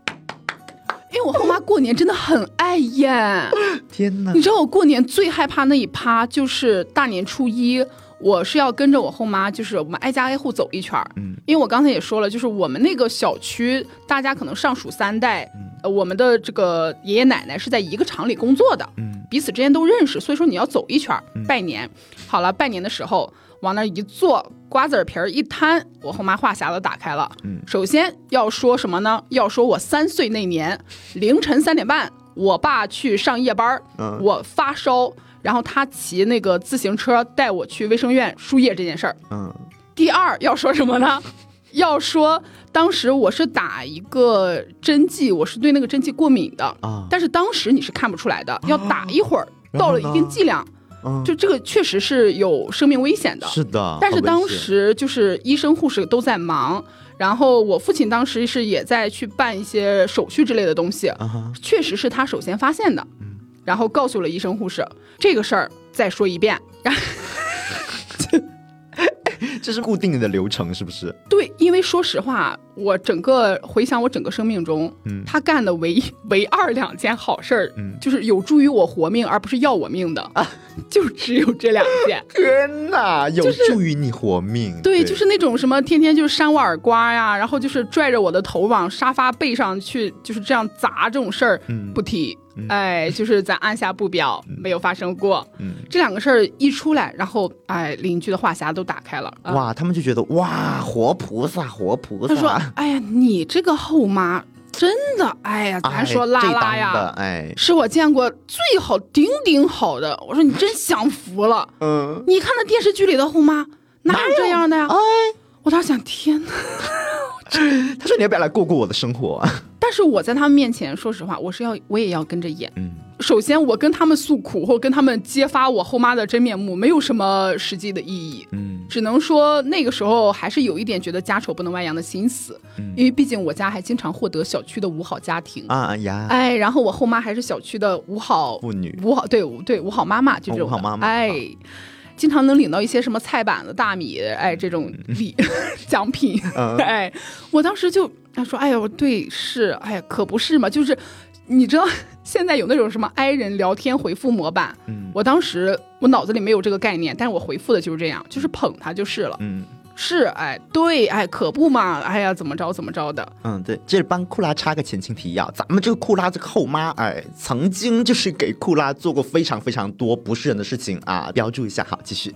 因为我后妈过年真的很爱宴。天哪！你知道我过年最害怕那一趴就是大年初一。我是要跟着我后妈，就是我们挨家挨户走一圈儿，嗯，因为我刚才也说了，就是我们那个小区，大家可能上属三代，呃，我们的这个爷爷奶奶是在一个厂里工作的，嗯，彼此之间都认识，所以说你要走一圈儿拜年。好了，拜年的时候往那一坐，瓜子皮儿一摊，我后妈话匣子打开了，嗯，首先要说什么呢？要说我三岁那年凌晨三点半，我爸去上夜班，嗯，我发烧。然后他骑那个自行车带我去卫生院输液这件事儿。嗯。第二要说什么呢？要说当时我是打一个针剂，我是对那个针剂过敏的啊。但是当时你是看不出来的，要打一会儿，到了一定剂量，就这个确实是有生命危险的。是的。但是当时就是医生护士都在忙，然后我父亲当时是也在去办一些手续之类的东西。确实是他首先发现的。然后告诉了医生护士这个事儿，再说一遍。这是固定的流程，是不是？对，因为说实话，我整个回想我整个生命中，嗯，他干的唯唯二两件好事儿，嗯，就是有助于我活命，而不是要我命的啊，就只有这两件。天哪，有助于你活命？对，就是那种什么天天就是扇我耳刮呀，然后就是拽着我的头往沙发背上去，就是这样砸这种事儿，不提。哎，就是咱按下不表，没有发生过。嗯，这两个事儿一出来，然后哎，邻居的话匣都打开了。哇，他们就觉得哇，活菩萨，活菩萨。他说：“哎呀，你这个后妈真的，哎呀，咱说拉拉呀，哎，是我见过最好顶顶好的。”我说：“你真享福了。”嗯，你看那电视剧里的后妈哪有这样的呀？哎，我当时想，天哪。他说你要不要来过过我的生活？但是我在他们面前，说实话，我是要我也要跟着演。嗯，首先我跟他们诉苦或跟他们揭发我后妈的真面目，没有什么实际的意义。嗯，只能说那个时候还是有一点觉得家丑不能外扬的心思。嗯，因为毕竟我家还经常获得小区的五好家庭啊呀，哎，然后我后妈还是小区的五好妇女，五好对对五好妈妈就这种，五好妈妈哎。经常能领到一些什么菜板子、大米，哎，这种礼 奖品，哎，我当时就他说，哎呦，对，是，哎，可不是嘛，就是你知道现在有那种什么 i 人聊天回复模板，嗯，我当时我脑子里没有这个概念，但是我回复的就是这样，就是捧他就是了，嗯。是，哎，对，哎，可不嘛，哎呀，怎么着怎么着的，嗯，对，这是帮库拉插个前情提要，咱们这个库拉这个后妈，哎，曾经就是给库拉做过非常非常多不是人的事情啊，标注一下，好，继续。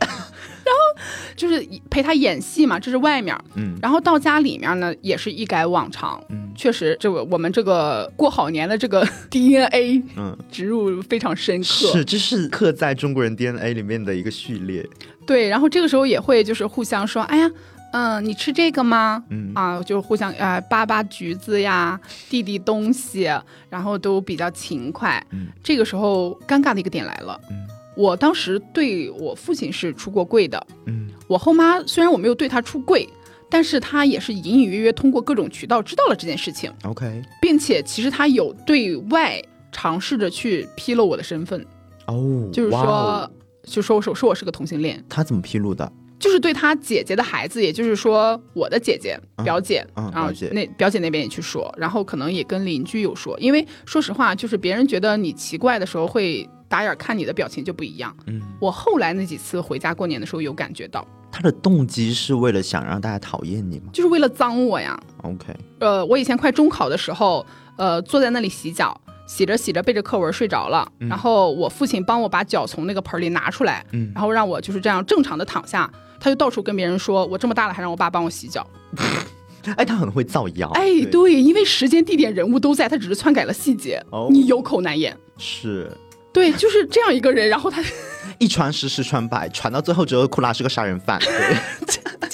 然后就是陪他演戏嘛，这是外面，嗯，然后到家里面呢，也是一改往常，嗯，确实，这个我们这个过好年的这个 DNA，嗯，植入非常深刻，是，这是刻在中国人 DNA 里面的一个序列。对，然后这个时候也会就是互相说，哎呀，嗯，你吃这个吗？嗯。啊，就互相啊扒扒橘子呀，递递东西，然后都比较勤快。嗯，这个时候尴尬的一个点来了。嗯，我当时对我父亲是出过柜的。嗯，我后妈虽然我没有对她出柜，但是她也是隐隐约约通过各种渠道知道了这件事情。OK，并且其实她有对外尝试着去披露我的身份。哦，就是说。就说我说说我是个同性恋，她怎么披露的？就是对她姐姐的孩子，也就是说我的姐姐表姐，然后那表姐那边也去说，然后可能也跟邻居有说，因为说实话，就是别人觉得你奇怪的时候，会打眼看你的表情就不一样。嗯，我后来那几次回家过年的时候，有感觉到。他的动机是为了想让大家讨厌你吗？就是为了脏我呀。OK，呃，我以前快中考的时候，呃，坐在那里洗脚。洗着洗着背着课文睡着了，然后我父亲帮我把脚从那个盆里拿出来，然后让我就是这样正常的躺下，他就到处跟别人说我这么大了还让我爸帮我洗脚，哎，他很会造谣，哎，对，因为时间地点人物都在，他只是篡改了细节，你有口难言，是，对，就是这样一个人，然后他一传十，十传百，传到最后只有库拉是个杀人犯。对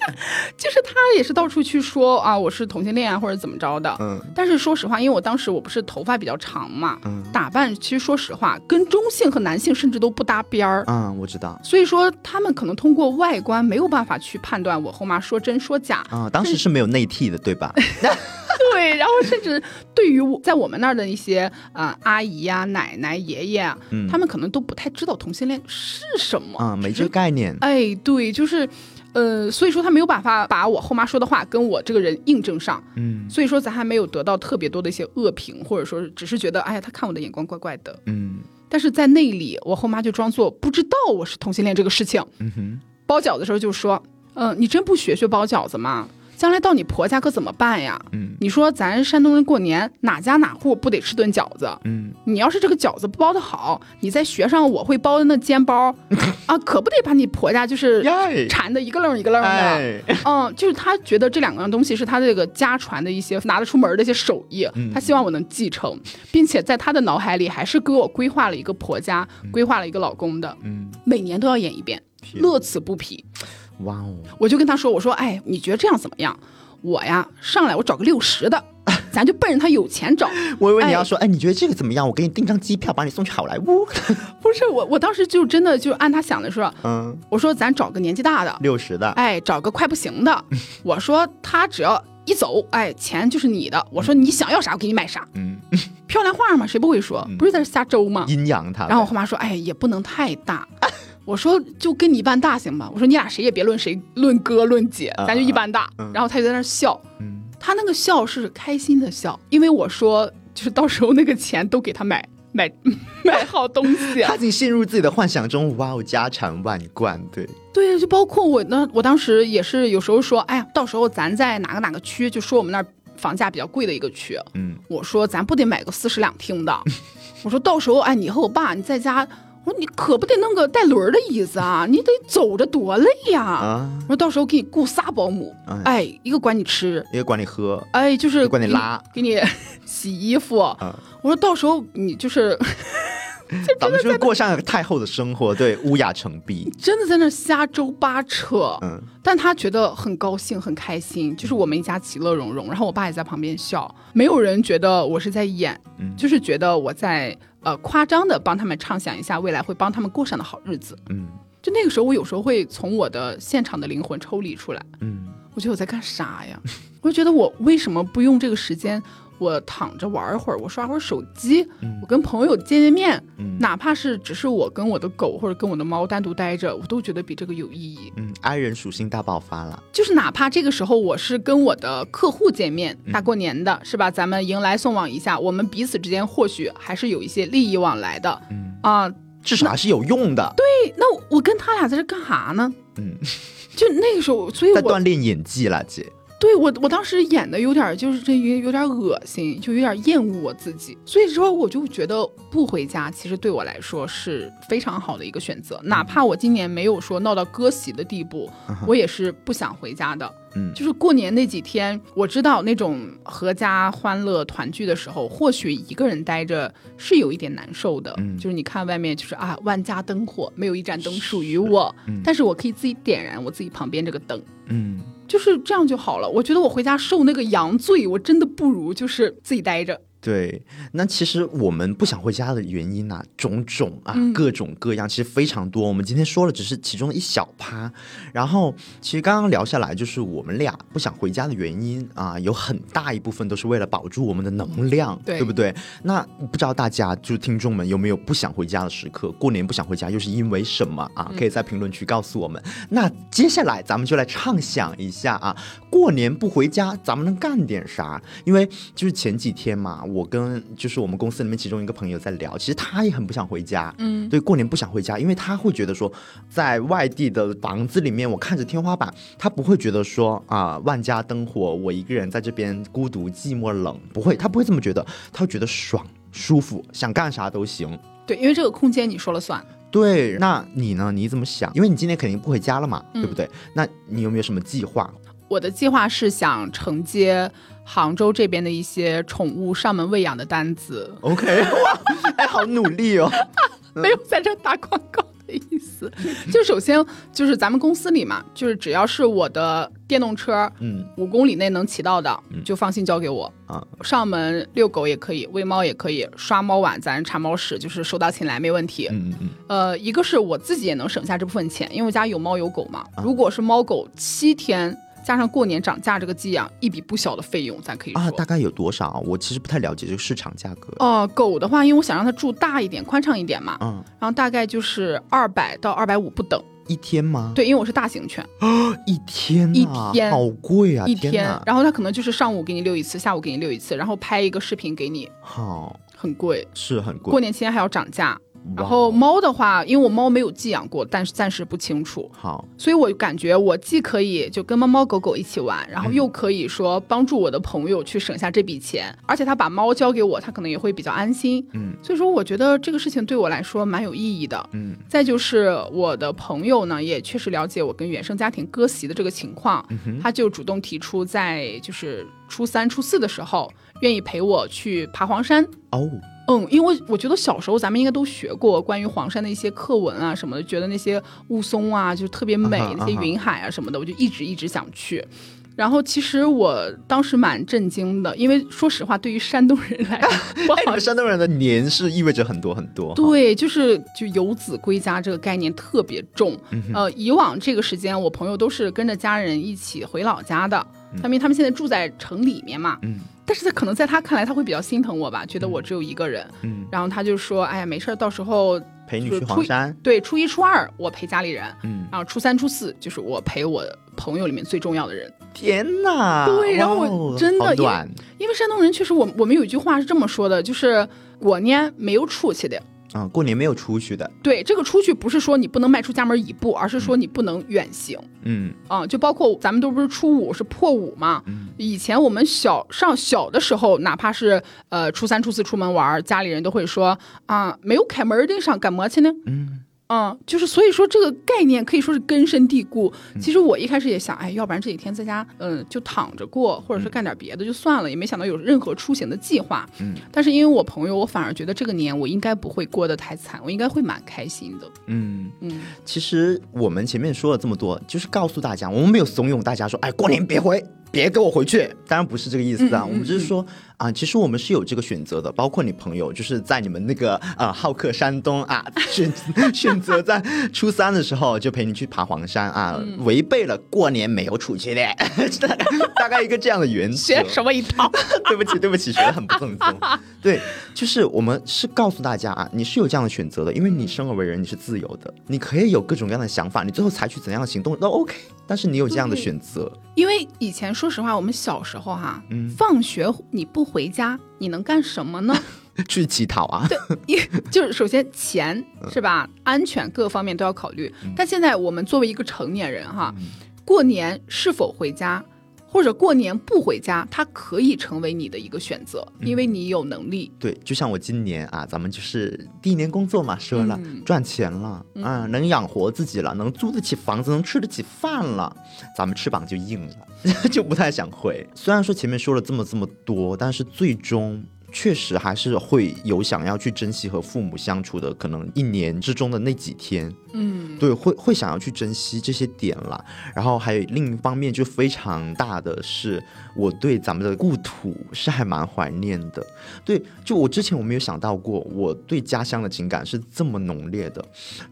就是他也是到处去说啊，我是同性恋啊，或者怎么着的。嗯，但是说实话，因为我当时我不是头发比较长嘛，嗯，打扮其实说实话跟中性和男性甚至都不搭边儿。嗯，我知道。所以说他们可能通过外观没有办法去判断我后妈说真说假。啊，当时是没有内替的，对吧？对，然后甚至对于我在我们那儿的一些啊阿姨呀、奶奶、爷爷，嗯，他们可能都不太知道同性恋是什么啊，没这个概念。哎，对，就是。呃，所以说他没有办法把我后妈说的话跟我这个人印证上，嗯，所以说咱还没有得到特别多的一些恶评，或者说只是觉得，哎呀，他看我的眼光怪怪的，嗯，但是在那里，我后妈就装作不知道我是同性恋这个事情，嗯哼，包饺子的时候就说，嗯，你真不学学包饺子吗？将来到你婆家可怎么办呀？嗯，你说咱山东人过年哪家哪户不得吃顿饺子？嗯，你要是这个饺子不包的好，你再学上我会包的那煎包，啊，可不得把你婆家就是馋的一个愣一个愣的。嗯，就是他觉得这两样东西是他这个家传的一些拿得出门的一些手艺，他希望我能继承，并且在他的脑海里还是给我规划了一个婆家，规划了一个老公的。嗯，每年都要演一遍，乐此不疲。哇哦！我就跟他说：“我说，哎，你觉得这样怎么样？我呀，上来我找个六十的，咱就奔着他有钱找。我以为你要说，哎，你觉得这个怎么样？我给你订张机票，把你送去好莱坞。不是我，我当时就真的就按他想的说，嗯，我说咱找个年纪大的，六十的，哎，找个快不行的。我说他只要一走，哎，钱就是你的。我说你想要啥，我给你买啥。嗯，漂亮话嘛，谁不会说？不是在这瞎周吗？阴阳他。然后我后妈说，哎，也不能太大。”我说就跟你一般大行吧。我说你俩谁也别论谁，论哥论姐，咱就一般大。然后他就在那笑，他那个笑是开心的笑，因为我说就是到时候那个钱都给他买 买买好东西。他已经陷入自己的幻想中，哇哦，家产万贯，对对，就包括我呢，我当时也是有时候说，哎呀，到时候咱在哪个哪个区，就说我们那儿房价比较贵的一个区，嗯，我说咱不得买个四室两厅的，我说到时候哎，你和我爸你在家。我说你可不得弄个带轮的椅子啊！你得走着多累呀！我说到时候给你雇仨保姆，哎，一个管你吃，一个管你喝，哎，就是管你拉，给你 洗衣服。我说到时候你就是 咱们就过上了太后的生活，对，乌雅成璧，真的在那瞎周八扯。嗯，但他觉得很高兴，很开心，就是我们一家其乐融融。然后我爸也在旁边笑，没有人觉得我是在演，就是觉得我在呃夸张的帮他们畅想一下未来会帮他们过上的好日子。嗯，就那个时候，我有时候会从我的现场的灵魂抽离出来。嗯，我觉得我在干啥呀？我就觉得我为什么不用这个时间？我躺着玩会儿，我刷会儿手机，我跟朋友见见面，哪怕是只是我跟我的狗或者跟我的猫单独待着，我都觉得比这个有意义。嗯，爱人属性大爆发了，就是哪怕这个时候我是跟我的客户见面，大过年的是吧？咱们迎来送往一下，我们彼此之间或许还是有一些利益往来的，嗯啊，至少还是有用的。对，那我跟他俩在这干啥呢？嗯，就那个时候，所以我在锻炼演技了，姐。对我，我当时演的有点就是这有有点恶心，就有点厌恶我自己，所以说我就觉得不回家其实对我来说是非常好的一个选择，哪怕我今年没有说闹到割席的地步，我也是不想回家的。嗯，就是过年那几天，我知道那种阖家欢乐团聚的时候，或许一个人待着是有一点难受的。嗯，就是你看外面就是啊，万家灯火，没有一盏灯属于我，但是我可以自己点燃我自己旁边这个灯。嗯。就是这样就好了。我觉得我回家受那个洋罪，我真的不如就是自己待着。对，那其实我们不想回家的原因呢，种种啊，各种各样，其实非常多。我们今天说了只是其中的一小趴，然后其实刚刚聊下来，就是我们俩不想回家的原因啊，有很大一部分都是为了保住我们的能量，对不对？那不知道大家就听众们有没有不想回家的时刻？过年不想回家又是因为什么啊？可以在评论区告诉我们。那接下来咱们就来畅想一下啊，过年不回家，咱们能干点啥？因为就是前几天嘛。我跟就是我们公司里面其中一个朋友在聊，其实他也很不想回家，嗯，对，过年不想回家，因为他会觉得说，在外地的房子里面，我看着天花板，他不会觉得说啊，万家灯火，我一个人在这边孤独寂寞冷，不会，他不会这么觉得，他会觉得爽舒服，想干啥都行。对，因为这个空间你说了算。对，那你呢？你怎么想？因为你今年肯定不回家了嘛，对不对？那你有没有什么计划？我的计划是想承接。杭州这边的一些宠物上门喂养的单子，OK，哇，哎，好努力哦，没有在这打广告的意思。就首先就是咱们公司里嘛，就是只要是我的电动车，嗯，五公里内能骑到的，就放心交给我啊。上门遛狗也可以，喂猫也可以，刷猫碗咱铲猫屎就是手到擒来没问题。嗯嗯嗯。呃，一个是我自己也能省下这部分钱，因为我家有猫有狗嘛。如果是猫狗七天。加上过年涨价这个寄养一笔不小的费用，咱可以说啊，大概有多少？我其实不太了解这个市场价格。哦，狗的话，因为我想让它住大一点、宽敞一点嘛，嗯，然后大概就是二百到二百五不等。一天吗？对，因为我是大型犬啊，一天一天好贵啊，一天。然后它可能就是上午给你遛一次，下午给你遛一次，然后拍一个视频给你，好，很贵，是很贵。过年期间还要涨价。然后猫的话，因为我猫没有寄养过，但是暂时不清楚。好，所以我感觉我既可以就跟猫猫狗狗一起玩，然后又可以说帮助我的朋友去省下这笔钱，而且他把猫交给我，他可能也会比较安心。嗯，所以说我觉得这个事情对我来说蛮有意义的。嗯，再就是我的朋友呢，也确实了解我跟原生家庭割席的这个情况，他就主动提出在就是初三、初四的时候，愿意陪我去爬黄山。哦。嗯，因为我觉得小时候咱们应该都学过关于黄山的一些课文啊什么的，觉得那些雾凇啊就特别美，那些云海啊什么的，我就一直一直想去。然后其实我当时蛮震惊的，因为说实话，对于山东人来说，山东人的年是意味着很多很多。对，就是就游子归家这个概念特别重。呃，以往这个时间，我朋友都是跟着家人一起回老家的，因为他们现在住在城里面嘛。嗯。但是他可能在他看来，他会比较心疼我吧，觉得我只有一个人。嗯，然后他就说：“哎呀，没事儿到时候陪你去黄山。对，初一、初二我陪家里人，嗯，然后初三、初四就是我陪我朋友里面最重要的人。天哪！对，然后我真的，因为山东人确实，我我们有一句话是这么说的，就是过年没有出去的。啊，过年没有出去的。对，这个出去不是说你不能迈出家门一步，而是说你不能远行。嗯，啊，就包括咱们都不是初五是破五嘛。嗯。以前我们小上小的时候，哪怕是呃初三、初四出门玩，家里人都会说啊，没有开门的上干么去呢？嗯。嗯，就是所以说这个概念可以说是根深蒂固。其实我一开始也想，哎，要不然这几天在家，嗯，就躺着过，或者是干点别的就算了，也没想到有任何出行的计划。嗯，但是因为我朋友，我反而觉得这个年我应该不会过得太惨，我应该会蛮开心的。嗯嗯，其实我们前面说了这么多，就是告诉大家，我们没有怂恿大家说，哎，过年别回。别给我回去！当然不是这个意思啊，我们只是说啊，其实我们是有这个选择的，包括你朋友，就是在你们那个呃好客山东啊，选 选择在初三的时候就陪你去爬黄山啊，违背了过年没有出去的，大概一个这样的原则。学什么一套？对不起，对不起，学的很不正宗。对，就是我们是告诉大家啊，你是有这样的选择的，因为你生而为人，你是自由的，你可以有各种各样的想法，你最后采取怎样的行动都 OK。但是你有这样的选择，因为以前说实话，我们小时候哈，放学你不回家，你能干什么呢？去乞讨啊？对，就是首先钱是吧？安全各方面都要考虑。但现在我们作为一个成年人哈，过年是否回家？或者过年不回家，它可以成为你的一个选择，因为你有能力。对，就像我今年啊，咱们就是第一年工作嘛，说了赚钱了啊，能养活自己了，能租得起房子，能吃得起饭了，咱们翅膀就硬了，就不太想回。虽然说前面说了这么这么多，但是最终。确实还是会有想要去珍惜和父母相处的，可能一年之中的那几天，嗯，对，会会想要去珍惜这些点啦。然后还有另一方面，就非常大的是，我对咱们的故土是还蛮怀念的。对，就我之前我没有想到过，我对家乡的情感是这么浓烈的。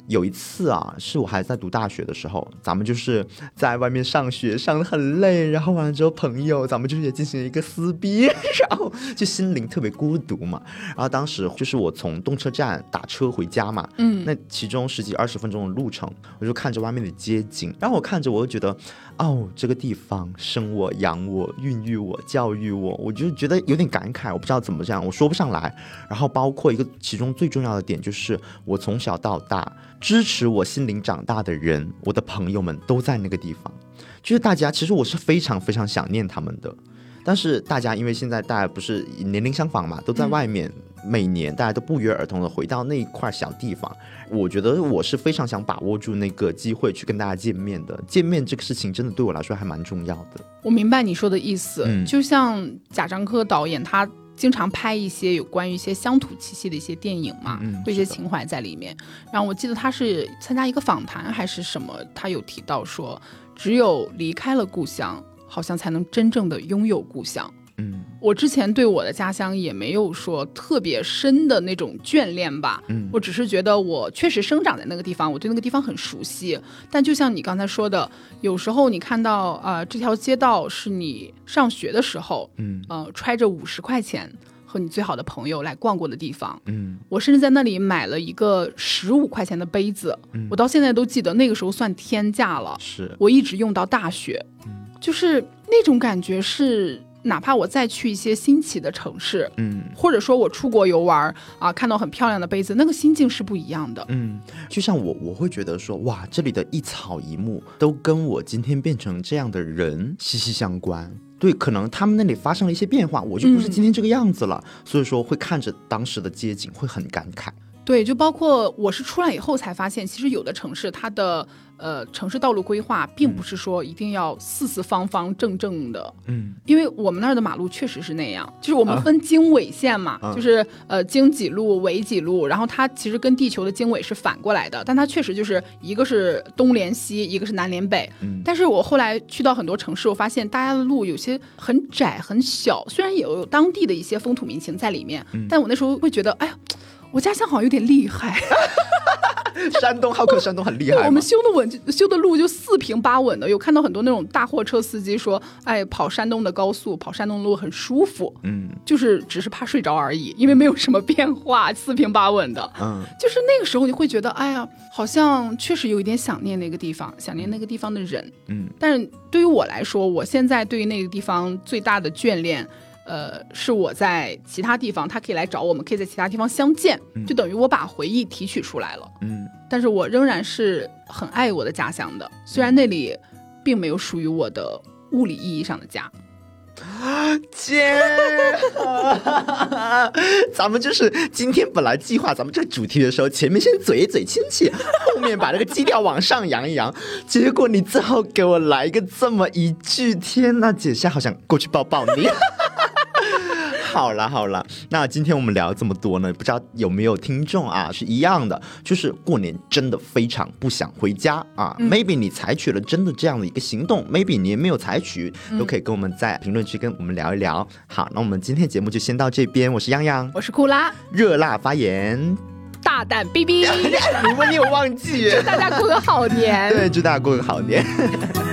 有一次啊，是我还在读大学的时候，咱们就是在外面上学，上的很累，然后完了之后，朋友咱们就是也进行了一个撕逼，然后就心灵特别。孤独嘛，然后当时就是我从动车站打车回家嘛，嗯，那其中十几二十分钟的路程，我就看着外面的街景，然后我看着我就觉得，哦，这个地方生我养我孕育我教育我，我就觉得有点感慨，我不知道怎么这样，我说不上来。然后包括一个其中最重要的点就是，我从小到大支持我心灵长大的人，我的朋友们都在那个地方，就是大家其实我是非常非常想念他们的。但是大家因为现在大家不是年龄相仿嘛，都在外面，每年大家都不约而同的回到那一块小地方。我觉得我是非常想把握住那个机会去跟大家见面的。见面这个事情真的对我来说还蛮重要的。我明白你说的意思，就像贾樟柯导演，他经常拍一些有关于一些乡土气息的一些电影嘛，会一些情怀在里面。然后我记得他是参加一个访谈还是什么，他有提到说，只有离开了故乡。好像才能真正的拥有故乡。嗯，我之前对我的家乡也没有说特别深的那种眷恋吧。嗯，我只是觉得我确实生长在那个地方，我对那个地方很熟悉。但就像你刚才说的，有时候你看到啊，这条街道是你上学的时候，嗯，呃，揣着五十块钱和你最好的朋友来逛过的地方。嗯，我甚至在那里买了一个十五块钱的杯子，嗯我到现在都记得那个时候算天价了。是我一直用到大学。就是那种感觉是，哪怕我再去一些新奇的城市，嗯，或者说我出国游玩啊，看到很漂亮的杯子，那个心境是不一样的。嗯，就像我，我会觉得说，哇，这里的一草一木都跟我今天变成这样的人息息相关。对，可能他们那里发生了一些变化，我就不是今天这个样子了，所以说会看着当时的街景会很感慨。对，就包括我是出来以后才发现，其实有的城市它的呃城市道路规划，并不是说一定要四四方方正正的，嗯，因为我们那儿的马路确实是那样，就是我们分经纬线嘛，就是呃经几路纬几路，然后它其实跟地球的经纬是反过来的，但它确实就是一个是东连西，一个是南连北，嗯，但是我后来去到很多城市，我发现大家的路有些很窄很小，虽然也有当地的一些风土民情在里面，但我那时候会觉得，哎呀。我家乡好像有点厉害，山东好客，山东很厉害。我们修的稳，修的路就四平八稳的。有看到很多那种大货车司机说：“哎，跑山东的高速，跑山东的路很舒服。”嗯，就是只是怕睡着而已，因为没有什么变化，四平八稳的。嗯，就是那个时候你会觉得，哎呀，好像确实有一点想念那个地方，想念那个地方的人。嗯，但是对于我来说，我现在对于那个地方最大的眷恋。呃，是我在其他地方，他可以来找我们，可以在其他地方相见，就等于我把回忆提取出来了。嗯，但是我仍然是很爱我的家乡的，虽然那里并没有属于我的物理意义上的家。姐，咱们就是今天本来计划咱们这个主题的时候，前面先嘴一嘴亲戚，后面把这个基调往上扬一扬，结果你最后给我来一个这么一句，天呐，姐现在好想过去抱抱你。好了好了，那今天我们聊这么多呢，不知道有没有听众啊是一样的，就是过年真的非常不想回家啊。Maybe 你采取了真的这样的一个行动，Maybe 你也没有采取，都可以跟我们在评论区跟我们聊一聊。好，那我们今天节目就先到这边，我是泱泱，我是库拉，热辣发言，大胆逼逼，你们你有忘记？祝大家过个好年，对，祝大家过个好年。